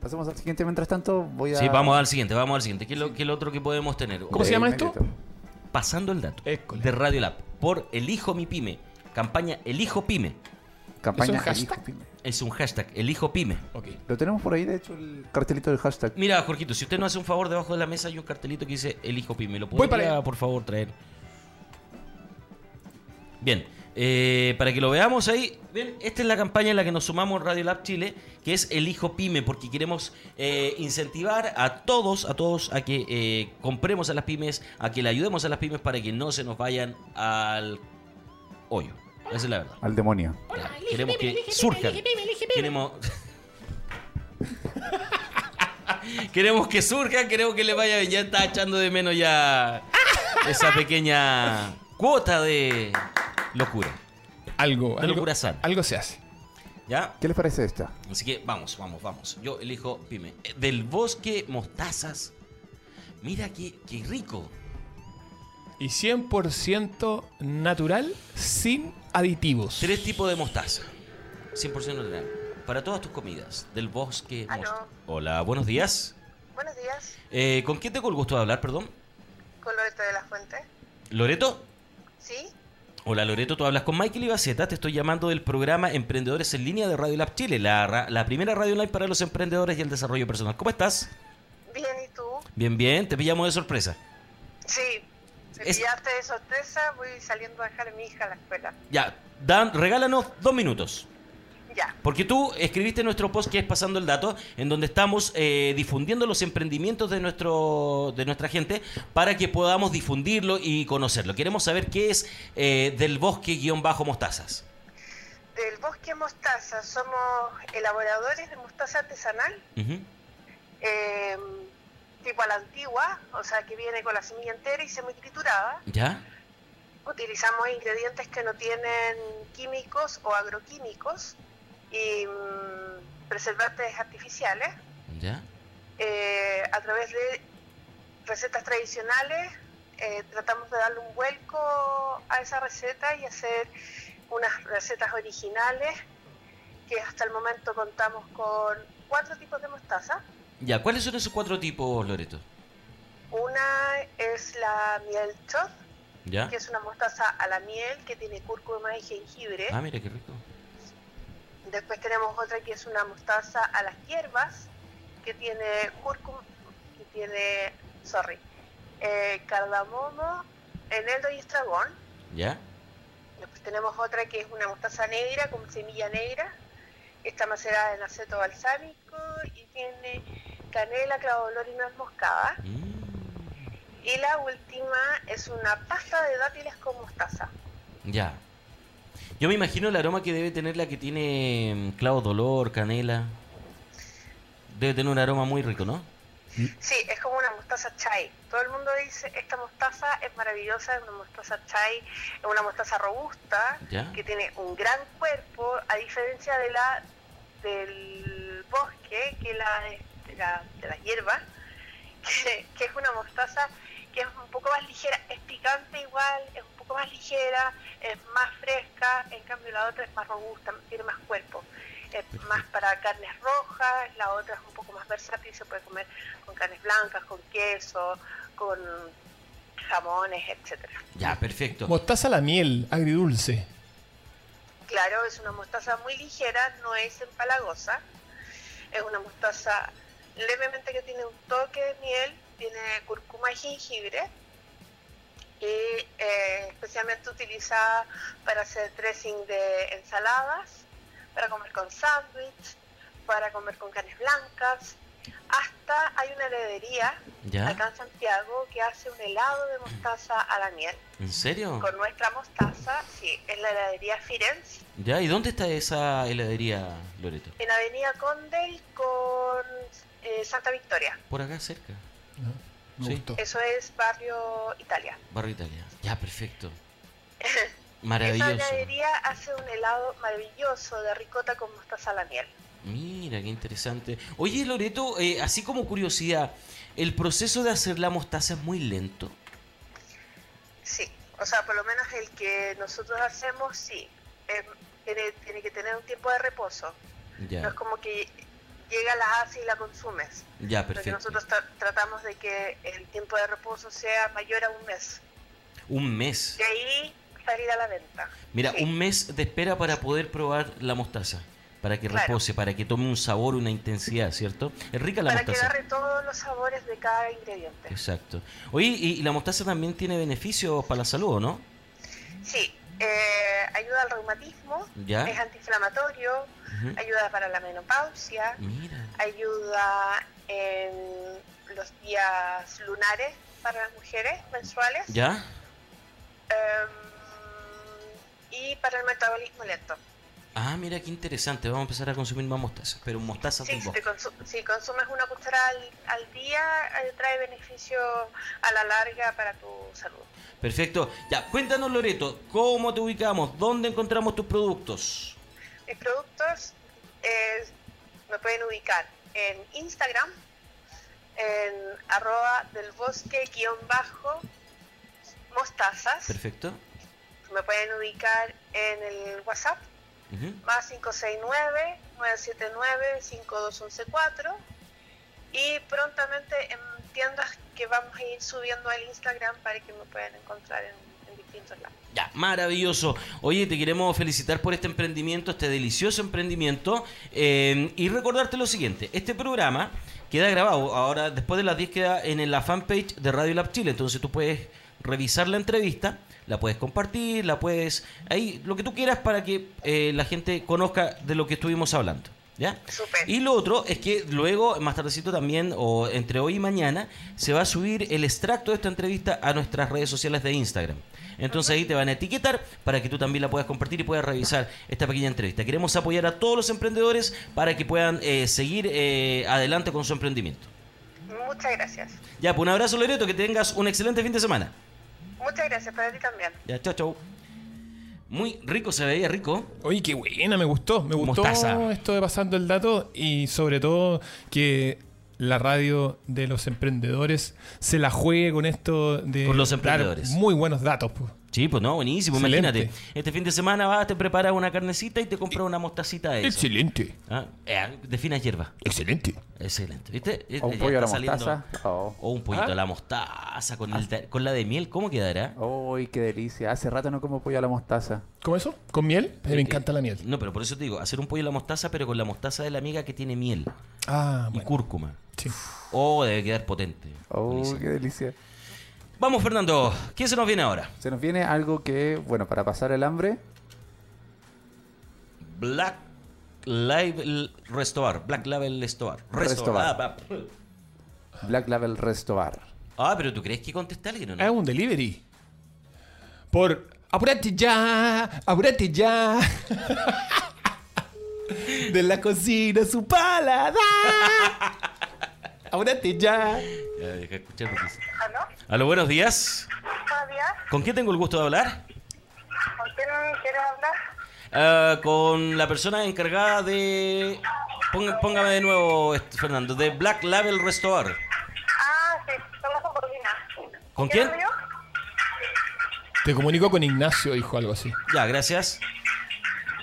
Pasemos al siguiente. Mientras tanto, voy a. Sí, vamos al siguiente, vamos al siguiente. ¿Qué es lo, qué otro que podemos tener? ¿Cómo se llama esto? Pasando el dato. De Radio Lab. Por Elijo mi pyme. Campaña Elijo pyme. Campaña ¿Es un hashtag? Pyme. Es un hashtag, Elijo pyme. Okay. Lo tenemos por ahí, de hecho, el cartelito del hashtag. Mira, Jorgito, si usted no hace un favor, debajo de la mesa hay un cartelito que dice Elijo pyme. ¿Lo podría, por favor, traer? Bien. Eh, para que lo veamos ahí, esta es la campaña en la que nos sumamos Radio Lab Chile, que es el hijo pyme, porque queremos eh, incentivar a todos, a todos a que eh, compremos a las pymes, a que le ayudemos a las pymes para que no se nos vayan al hoyo. Esa es la verdad. Al demonio. queremos que surjan. Queremos... queremos que surjan, queremos que le vaya bien. Ya está echando de menos ya esa pequeña cuota de locura. Algo, algo, locura algo se hace. ¿Ya? ¿Qué les parece esta? Así que vamos, vamos, vamos. Yo elijo Pyme. Del bosque mostazas. Mira qué, qué rico. y 100% natural sin aditivos. Tres tipos de mostaza. 100% natural. Para todas tus comidas. Del bosque. Hola, buenos días. Buenos días. Eh, ¿Con quién tengo el gusto de hablar, perdón? Con Loreto de la Fuente. ¿Loreto? Sí. Hola Loreto, tú hablas con Michael Ibaceta, te estoy llamando del programa Emprendedores en Línea de Radio Lab Chile, la, la primera radio online para los emprendedores y el desarrollo personal. ¿Cómo estás? Bien, ¿y tú? Bien, bien, te pillamos de sorpresa. Sí, me pillaste de sorpresa, voy saliendo a dejar a mi hija a la escuela. Ya, Dan, regálanos dos minutos. Ya. Porque tú escribiste nuestro post que es Pasando el Dato, en donde estamos eh, difundiendo los emprendimientos de, nuestro, de nuestra gente para que podamos difundirlo y conocerlo. Queremos saber qué es eh, del bosque-mostazas. Del bosque mostaza somos elaboradores de mostaza artesanal, em, tipo a la antigua, o sea que viene con la semilla entera y semi triturada. ¿Ya? Utilizamos ingredientes que no tienen químicos o agroquímicos y mm, preservantes artificiales. ¿Ya? Eh, a través de recetas tradicionales eh, tratamos de darle un vuelco a esa receta y hacer unas recetas originales que hasta el momento contamos con cuatro tipos de mostaza. Ya, ¿cuáles son esos cuatro tipos, Loreto? Una es la miel chot, que es una mostaza a la miel que tiene cúrcuma y jengibre. Ah, mira qué rico. Después tenemos otra que es una mostaza a las hierbas, que tiene cúrcuma, que tiene, sorry, eh, cardamomo, eneldo y estragón. ¿Ya? Después tenemos otra que es una mostaza negra con semilla negra, está macerada en aceto balsámico y tiene canela, clavo olor y nuez moscada. Mm. Y la última es una pasta de dátiles con mostaza. Ya. Yo me imagino el aroma que debe tener la que tiene mm, clavo dolor, canela. Debe tener un aroma muy rico, ¿no? Sí, es como una mostaza chai. Todo el mundo dice, esta mostaza es maravillosa, es una mostaza chai, es una mostaza robusta, que tiene un gran cuerpo, a diferencia de la del bosque, que la de, la, de la hierba, que, que es una mostaza que es un poco más ligera, es picante igual, es poco más ligera, es más fresca, en cambio la otra es más robusta, tiene más cuerpo, es más para carnes rojas, la otra es un poco más versátil, se puede comer con carnes blancas, con queso, con jamones, etcétera. Ya, perfecto. Mostaza a la miel, agridulce. Claro, es una mostaza muy ligera, no es empalagosa, es una mostaza levemente que tiene un toque de miel, tiene cúrcuma y jengibre y eh, especialmente utilizada para hacer dressing de ensaladas, para comer con sándwich, para comer con carnes blancas. Hasta hay una heladería acá en Santiago que hace un helado de mostaza a la miel. ¿En serio? Con nuestra mostaza, sí, es la heladería Firenze. ¿Ya? ¿Y dónde está esa heladería, Loreto? En Avenida Condel con eh, Santa Victoria. Por acá cerca. Eso es Barrio Italia. Barrio Italia. Ya, perfecto. Maravilloso. Esa heladería hace un helado maravilloso de ricota con mostaza a la miel. Mira, qué interesante. Oye, Loreto, eh, así como curiosidad, ¿el proceso de hacer la mostaza es muy lento? Sí, o sea, por lo menos el que nosotros hacemos, sí. tiene, tiene que tener un tiempo de reposo. No es como que llega, la haces y la consumes. Ya, perfecto. Porque nosotros tratamos de que el tiempo de reposo sea mayor a un mes. Un mes. De ahí salir a la venta. Mira, un mes de espera para poder probar la mostaza. Para que repose, para que tome un sabor, una intensidad, ¿cierto? Es rica la mostaza. Para que agarre todos los sabores de cada ingrediente. Exacto. Oye, ¿y, la mostaza también tiene beneficios para la salud, no? Sí, eh, ayuda al reumatismo, es antiinflamatorio, ayuda para la menopausia, ayuda en los días lunares para las mujeres menstruales. ¿Ya? Em, y para el metabolismo lento. Ah, mira qué interesante. Vamos a empezar a consumir más mostaza, pero mostaza sí, si, consumes una cucharada al, día, eh, trae beneficio a la larga para tu salud. Perfecto. Ya, cuéntanos, Loreto, ¿cómo te ubicamos? ¿Dónde encontramos tus productos? Mis productos eh, me pueden ubicar en Instagram, en arroba del bosque guion bajo Mostazas. Perfecto. Me pueden ubicar en el WhatsApp, más 569-979-52114. Y prontamente en tiendas que vamos a ir subiendo al Instagram para que me puedan encontrar en. Ya, maravilloso. Oye, te queremos felicitar por este emprendimiento, este delicioso emprendimiento. Eh, y recordarte lo siguiente, este programa queda grabado, ahora después de las 10 queda en la fanpage de Radio Lab Chile, entonces tú puedes revisar la entrevista, la puedes compartir, la puedes... Ahí, lo que tú quieras para que eh, la gente conozca de lo que estuvimos hablando. ¿Ya? Y lo otro es que luego, más tardecito también, o entre hoy y mañana, se va a subir el extracto de esta entrevista a nuestras redes sociales de Instagram. Entonces ahí te van a etiquetar para que tú también la puedas compartir y puedas revisar esta pequeña entrevista. Queremos apoyar a todos los emprendedores para que puedan eh, seguir eh, adelante con su emprendimiento. Muchas gracias. Ya, pues un abrazo, Loreto, que tengas un excelente fin de semana. Muchas gracias, para ti también. Ya, chao, chao. Muy rico, se veía rico. Oye, qué buena, me gustó. Me gustó esto de pasando el dato y sobre todo que la radio de los emprendedores se la juegue con esto de con los emprendedores. muy buenos datos. Pues. Sí, pues no, buenísimo. Imagínate, este fin de semana vas, te preparas una carnecita y te compras una mostacita de eso. Excelente. ¿Ah? Eh, de fina hierba. Excelente. Excelente. ¿Viste? O un pollo a la mostaza. O un pollito a la mostaza con, el, con la de miel. ¿Cómo quedará? Uy, qué delicia. Hace rato no como pollo a la mostaza. ¿Cómo eso? ¿Con miel? Me encanta la miel. No, pero por eso te digo, hacer un pollo a la mostaza, pero con la mostaza de la amiga que tiene miel. Ah, y cúrcuma. Sí. Oh, debe quedar potente. Oh, qué delicia. Vamos, Fernando. ¿Qué se nos viene ahora? Se nos viene algo que, bueno, para pasar el hambre. Black Label Restobar. Black Label Restobar. Restobar. Ah, Black Label Restobar. Ah, pero ¿tú crees que contesta alguien o no? Es un delivery. Por. ¡Apúrate ya! ¡Apúrate ya! de la cocina su paladar. ¡Apúrate ya! Ya, deja escuchar ¿Aló? Aló, buenos días. Buenos días. ¿Con quién tengo el gusto de hablar? ¿Con quién quieres hablar? Ah, con la persona encargada de... póngame de nuevo, este, Fernando, de Black Label Restore. Ah, sí, somos con Corina. ¿Con quién? Te comunico con Ignacio, dijo algo así. Ya, gracias.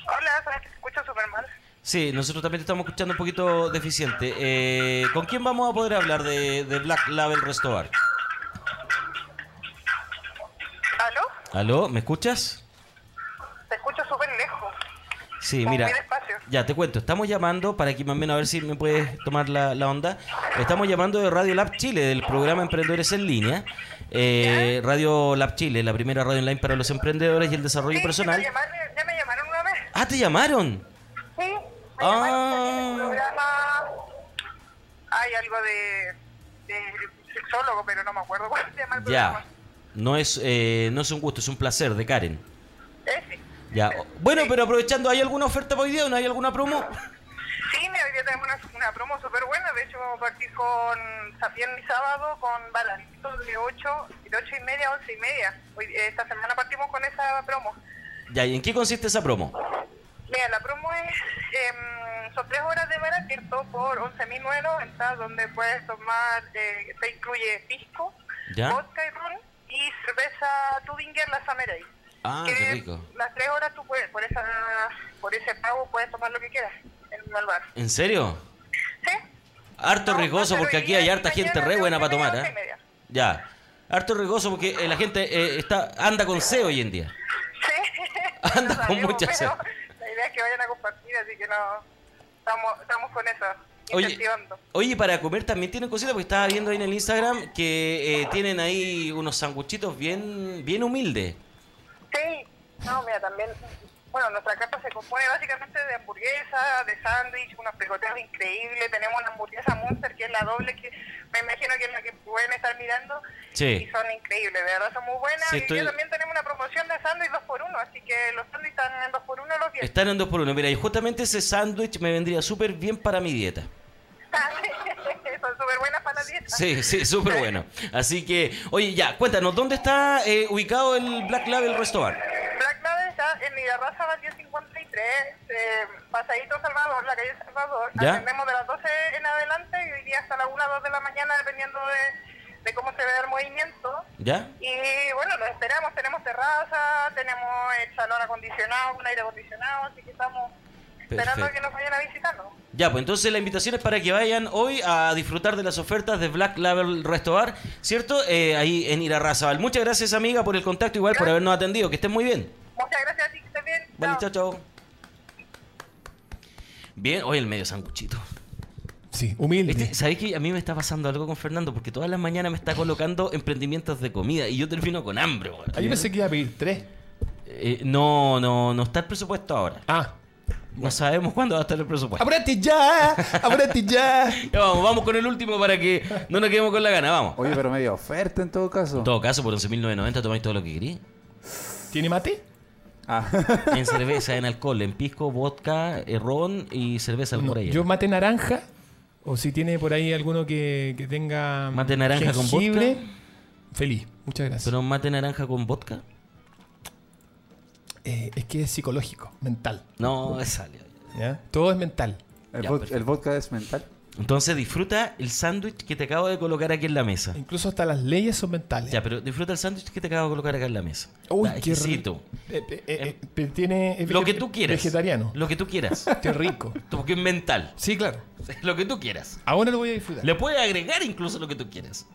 Hola, te escucho súper mal. Sí, nosotros también te estamos escuchando un poquito deficiente. Eh, ¿Con quién vamos a poder hablar de, de Black Label Restore? ¿Aló? ¿Aló? ¿Me escuchas? Te escucho súper lejos. Sí, mira. Ya, te cuento. Estamos llamando, para que más o menos a ver si me puedes tomar la, onda. Estamos llamando de Radio Lab Chile, del programa Emprendedores en Línea. Eh, radio Lab Chile, la primera radio online para los emprendedores y el desarrollo personal. ya me llamaron una vez. Ah, ¿te llamaron? Ah. programa hay algo de, de sexólogo, pero no me acuerdo cuál se llama el programa. Ya. No es, eh, no es un gusto, es un placer, de Karen. Ese. Ya. Bueno, pero aprovechando, ¿hay alguna oferta para hoy día o no hay alguna promo? Sí, hoy día tenemos una, promo súper buena. De hecho, vamos a partir con viernes y sábado con balanitos de 8, de 8 y media a 11 y media. Hoy, esta semana partimos con esa promo. Ya, ¿y en qué consiste esa promo? Mira, la promo es, eh, son 3 horas de bar abierto por 11.990, donde puedes tomar, eh, te incluye pisco, vodka y ron, y cerveza Tubinger, la Samurai. Ah, qué rico. Las tres horas tú puedes, por, esa, por ese pago puedes tomar lo que quieras en el bar. ¿En serio? Sí. Harto riesgoso porque aquí hay harta gente re buena para tomar, ¿eh? Ya. Harto riesgoso porque eh, la gente eh, está anda con C hoy en día. Sí. Anda con mucha C. Que vayan a compartir, así que no. Estamos, estamos con eso. Oye, oye, para comer también tienen cositas, porque estaba viendo ahí en el Instagram que eh, tienen ahí unos sanguchitos bien, bien humildes. Sí, no, mira, también, bueno, nuestra carta se compone básicamente de hamburguesa, de sándwich, unos picoteos increíbles, tenemos una hamburguesa Monster que es la doble, que me imagino que es la que pueden estar mirando, sí. y son increíbles, de verdad son muy buenas, y también tenemos una promoción de sándwich 2x1, así que los sándwiches están en 2x1 los días. Están en 2x1, mira, y justamente ese sándwich me vendría súper bien para mi dieta. Son súper buenas para la dieta. Sí, sí, súper bueno. Así que, oye, ya, cuéntanos, ¿dónde está eh, ubicado el Black Label Restaurant? Black Label está en Midarraza 1053, eh, Pasadito Salvador, la calle Salvador. ¿Ya? Atendemos de las 12 en adelante y hoy día hasta las 1 o 2 de la mañana, dependiendo de, de cómo se ve el movimiento. ¿Ya? Y bueno, lo esperamos, tenemos terraza, tenemos el salón acondicionado, un aire acondicionado, así que estamos esperando a que nos vayan a visitarnos. Ya, pues entonces la invitación es para que vayan hoy a disfrutar de las ofertas de Black Label Restobar, ¿cierto? Eh, ahí en Irarrazabal. Muchas gracias, amiga, por el contacto, igual por habernos atendido. Que estén muy bien. Muchas gracias a ti, que estés bien. Vale, chao, chao. Bien, hoy el medio sanguchito. Sí, humilde. Este, ¿Sabes que a mí me está pasando algo con Fernando? Porque todas las mañanas me está colocando emprendimientos de comida y yo termino con hambre. Güey. Yo pensé que iba a pedir tres. Eh, no, no, no está el presupuesto ahora. Ah. No sabemos cuándo va a estar el presupuesto. ¡Apúrate ya! ¡Apúrate ya! ya vamos, vamos con el último para que no nos quedemos con la gana, vamos. Oye, pero media oferta en todo caso. En todo caso, por 11.990 tomáis todo lo que queréis. ¿Tiene mate? Ah. en cerveza, en alcohol, en pisco, vodka, eh, ron y cerveza al no, Yo mate naranja. O si tiene por ahí alguno que, que tenga. Mate naranja con vodka. Feliz, muchas gracias. ¿Pero un mate naranja con vodka? Eh, es que es psicológico, mental. No, es salió. Todo es mental. ¿El, vodka es mental? Entonces disfruta el sándwich que te acabo de colocar aquí en la mesa. Incluso hasta las leyes son mentales. Ya, pero disfruta el sándwich que te acabo de colocar acá en la mesa. Uy, qué rico. Eh, eh, eh, tiene lo que tú quieras. Vegetariano. Lo que tú quieras. qué rico. Porque es mental. Sí, claro. Lo que tú quieras. Ahora lo voy a disfrutar. Le puedes agregar incluso lo que tú quieras.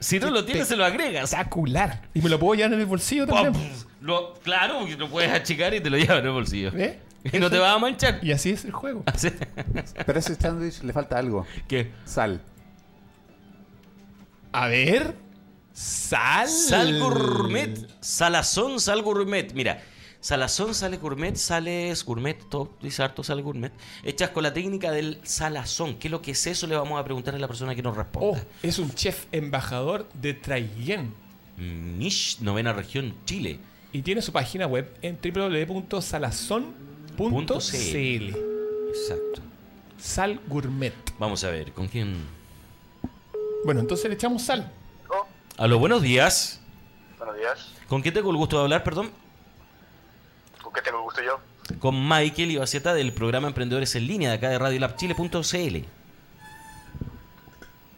Si no lo tienes, se lo agregas. Espectacular. Y me lo puedo llevar en el bolsillo también. Lo, claro, lo puedes achicar y te lo llevas en el bolsillo. ¿Eh? Y no te va a manchar. Y así es el juego. Pero a ese sándwich le falta algo. ¿Qué? Sal. A ver. Sal. Sal gourmet. Salazón, sal gourmet. Mira. Salazón, sale gourmet, sales gourmet, todo, dice harto sal gourmet, hechas con la técnica del salazón. ¿Qué es lo que es eso? Le vamos a preguntar a la persona que nos responda. Oh, es un chef embajador de Traiguén. Mish, novena región, Chile. Y tiene su página web en www.salazón.com .cl. Exacto. Sal gourmet. Vamos a ver, ¿con quién? Bueno, entonces le echamos sal. A los buenos días. Buenos días. ¿Con quién tengo el gusto de hablar, perdón? ¿Con qué tengo el gusto yo? Con Michael Ibaceta del programa Emprendedores en Línea de acá de RadioLabChile.cl.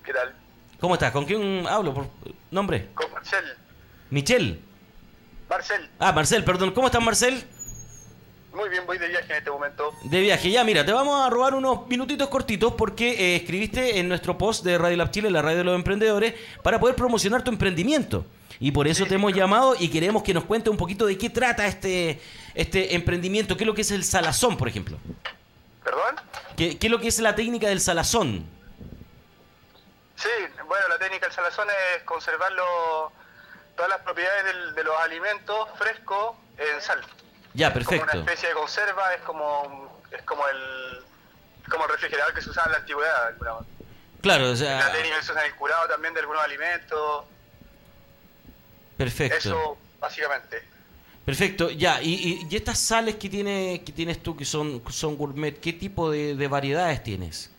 ¿Qué tal? ¿Cómo estás? ¿Con quién hablo? ¿Por nombre? Con Marcel. ¿Michel? Marcel. Ah, Marcel, perdón. ¿Cómo estás, Marcel? Muy bien, voy de viaje en este momento. De viaje, ya, mira, te vamos a robar unos minutitos cortitos porque eh, escribiste en nuestro post de Radio Lab Chile, la radio de los emprendedores, para poder promocionar tu emprendimiento. Y por eso te hemos llamado y queremos que nos cuente un poquito de qué trata este, este emprendimiento, qué es lo que es el salazón, por ejemplo. ¿Perdón? ¿Qué, qué es lo que es la técnica del salazón? Sí, bueno, la técnica del salazón es conservar todas las propiedades de los alimentos frescos en sal. Ya, perfecto. Es como una especie de conserva, es como, es como el como el refrigerador que se usaba en la antigüedad. Claro, o sea... La técnica que se usa en el curado también de algunos alimentos. Perfecto. Eso, básicamente. Perfecto, ya, y, y, estas sales que, tiene, que tienes tú que son, son gourmet, ¿qué tipo de, de variedades tienes?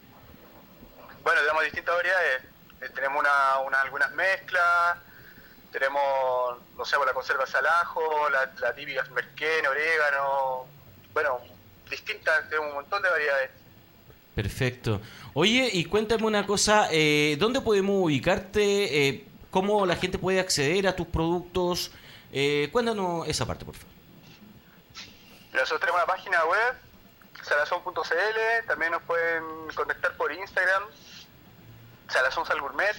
Bueno, tenemos distintas variedades. Eh, tenemos una, una, algunas mezclas, tenemos, no sé, la conserva salajo, la, la típica merquén, orégano, bueno, distintas, tenemos un montón de variedades. Perfecto. Oye, y cuéntame una cosa, eh, ¿dónde podemos ubicarte? Eh, ¿Cómo la gente puede acceder a tus productos? Eh, cuéntanos esa parte, por favor. Nosotros tenemos una página web, salazón.cl, también nos pueden contactar por Instagram, salazón gourmet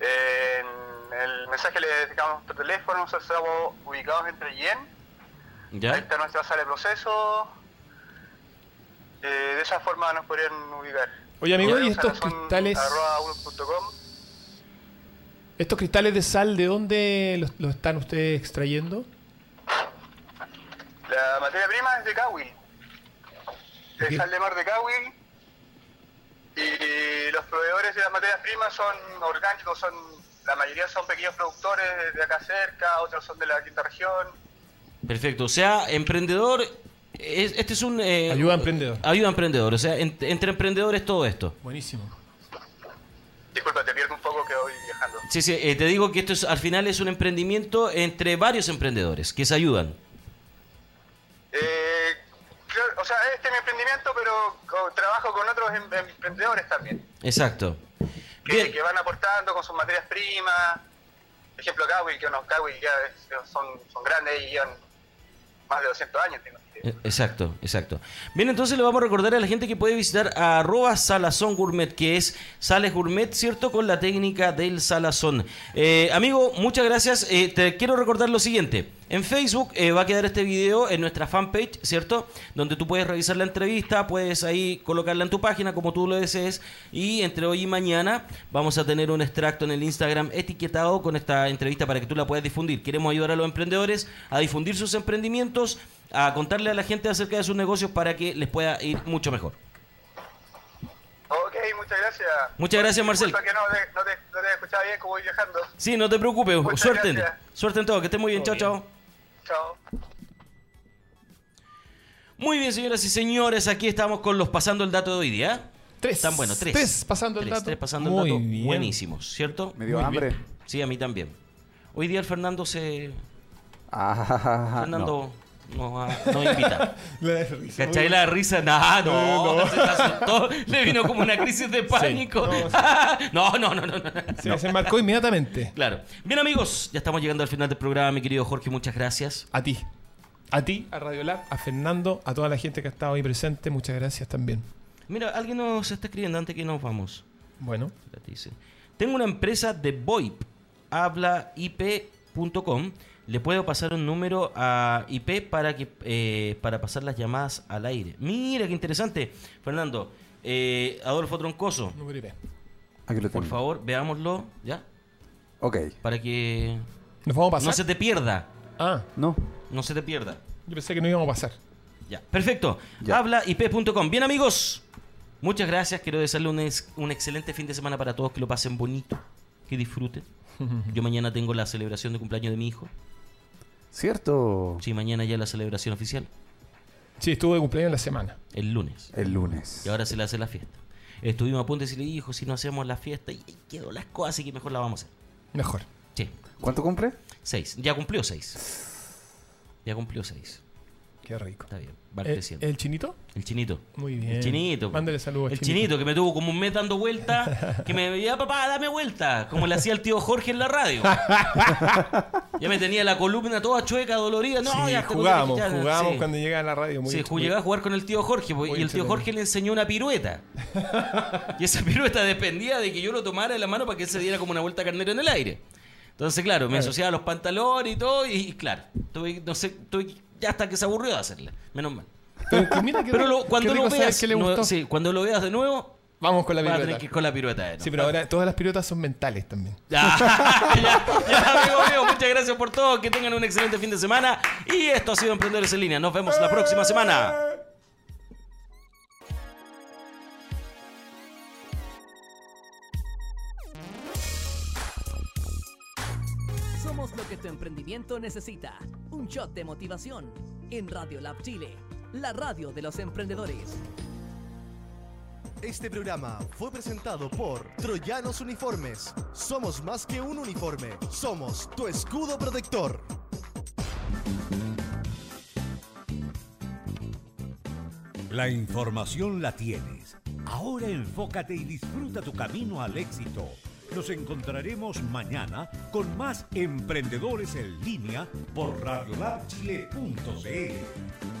en el mensaje le dedicamos nuestro teléfono, nosotros estamos ubicados entre Yen. ¿Ya? Ahí está nuestra sala de proceso. Eh, de esa forma nos podrían ubicar. Oye, amigo, ¿y estos cristales? ¿Estos cristales de sal de dónde los, están ustedes extrayendo? La materia prima es de Kawil. Es sal de mar de Kawil. Y los proveedores de las materias primas son orgánicos, son la mayoría son pequeños productores de acá cerca, otros son de la quinta región. Perfecto, o sea, emprendedor, este es un... Eh, ayuda a emprendedor. Ayuda a emprendedor, o sea, entre emprendedores todo esto. Buenísimo. Disculpa, te pierdo un poco que voy viajando. Sí, sí, eh, te digo que esto es, al final es un emprendimiento entre varios emprendedores que se ayudan. Eh, o sea, este es mi emprendimiento, pero trabajo con otros em, emprendedores también. Exacto. que, van aportando con sus materias primas. Por ejemplo, Kawi, que unos ya son, son grandes y llevan más de 200 años. Eh, exacto, exacto. Bien, entonces le vamos a recordar a la gente que puede visitar a salazón gourmet, que es sales gourmet, ¿cierto? Con la técnica del salazón. Eh, amigo, muchas gracias. Eh, te quiero recordar lo siguiente. En Facebook eh, va a quedar este video en nuestra fanpage, ¿cierto? Donde tú puedes revisar la entrevista, puedes ahí colocarla en tu página como tú lo desees. Y entre hoy y mañana vamos a tener un extracto en el Instagram etiquetado con esta entrevista para que tú la puedas difundir. Queremos ayudar a los emprendedores a difundir sus emprendimientos, a contarle a la gente acerca de sus negocios para que les pueda ir mucho mejor. Ok, muchas gracias. Muchas gracias, Marcel. Que no, te, no, te, no bien como voy viajando. Sí, no te preocupes. Suerte. Suerte en todo. Que estés muy bien. Chao, chao. Muy bien, señoras y señores, aquí estamos con los pasando el dato de hoy día. Tres. Están buenos, tres. Tres pasando el dato. Tres pasando el dato. Buenísimos, ¿cierto? Me dio hambre. Sí, a mí también. Hoy día el Fernando se. Ah, Fernando nos, invita. ¿Cachai la risa? Nah, no, no, Se asustó. Le vino como una crisis de pánico. no, no, no, no, no. Se marcó inmediatamente. Claro. Bien, amigos, ya estamos llegando al final del programa, mi querido Jorge. Muchas gracias. A ti. A ti, a Radiolab, a Fernando, a toda la gente que ha estado ahí presente. Muchas gracias también. Mira, alguien nos está escribiendo antes que nos vamos. Bueno. Dice. Tengo una empresa de VoIP, hablaip.com le puedo pasar un número a IP para que eh, para pasar las llamadas al aire. Mira qué interesante, Fernando. Eh, Adolfo Troncoso. Número IP. Aquí lo Por favor, veámoslo, ¿ya? Ok. Para que ¿Nos vamos a pasar? no se te pierda. Ah, no. No se te pierda. Yo pensé que no íbamos a pasar. Ya, perfecto. Hablaip.com. Bien, amigos. Muchas gracias. Quiero desearle un, un excelente fin de semana para todos. Que lo pasen bonito. Que disfruten. Yo mañana tengo la celebración de cumpleaños de mi hijo. ¿Cierto? Sí, mañana ya la celebración oficial. Sí, estuvo de cumpleaños la semana. El lunes. El lunes. Y ahora se le hace la fiesta. Estuvimos a punto de decirle, hijo, si no hacemos la fiesta, y quedó las cosas, así que mejor la vamos a hacer. Mejor. Sí. ¿Cuánto cumple? Seis. Ya cumplió seis. Ya cumplió seis. Qué rico. Está bien, va ¿El, ¿El chinito? El chinito. Muy bien. El chinito. Mándale saludos El chinito. que me tuvo como un mes dando vuelta, que me decía, papá, dame vuelta, como le hacía el tío Jorge en la radio. ya me tenía la columna toda chueca, dolorida. No, sí, ya jugábamos, jugábamos cuando llegaba a la radio. Muy sí, llegaba a jugar con el tío Jorge, y el tío Jorge le enseñó una pirueta. y esa pirueta dependía de que yo lo tomara de la mano para que él se diera como una vuelta carnero en el aire. Entonces, claro, me asociaba los pantalones y todo, y, claro, tuve, no sé, tuve ya hasta que se aburrió de hacerle. Menos mal. Pero, mira pero cuando lo veas, sí, cuando lo veas de nuevo, Vamos con la pirueta. tener que ir con la pirueta. Sí, pero ahora todas las piruetas son mentales también. Ya, ya, ya, amigo mío, muchas gracias por todo. Que tengan un excelente fin de semana. Y esto ha sido Emprendedores en Línea. Nos vemos la próxima semana. Que tu emprendimiento necesita. Un shot de motivación en Radio Lab Chile, la radio de los emprendedores. Este programa fue presentado por Troyanos Uniformes. Somos más que un uniforme, somos tu escudo protector. La información la tienes. Ahora enfócate y disfruta tu camino al éxito nos encontraremos mañana con más emprendedores en línea por radiolabchile.cl.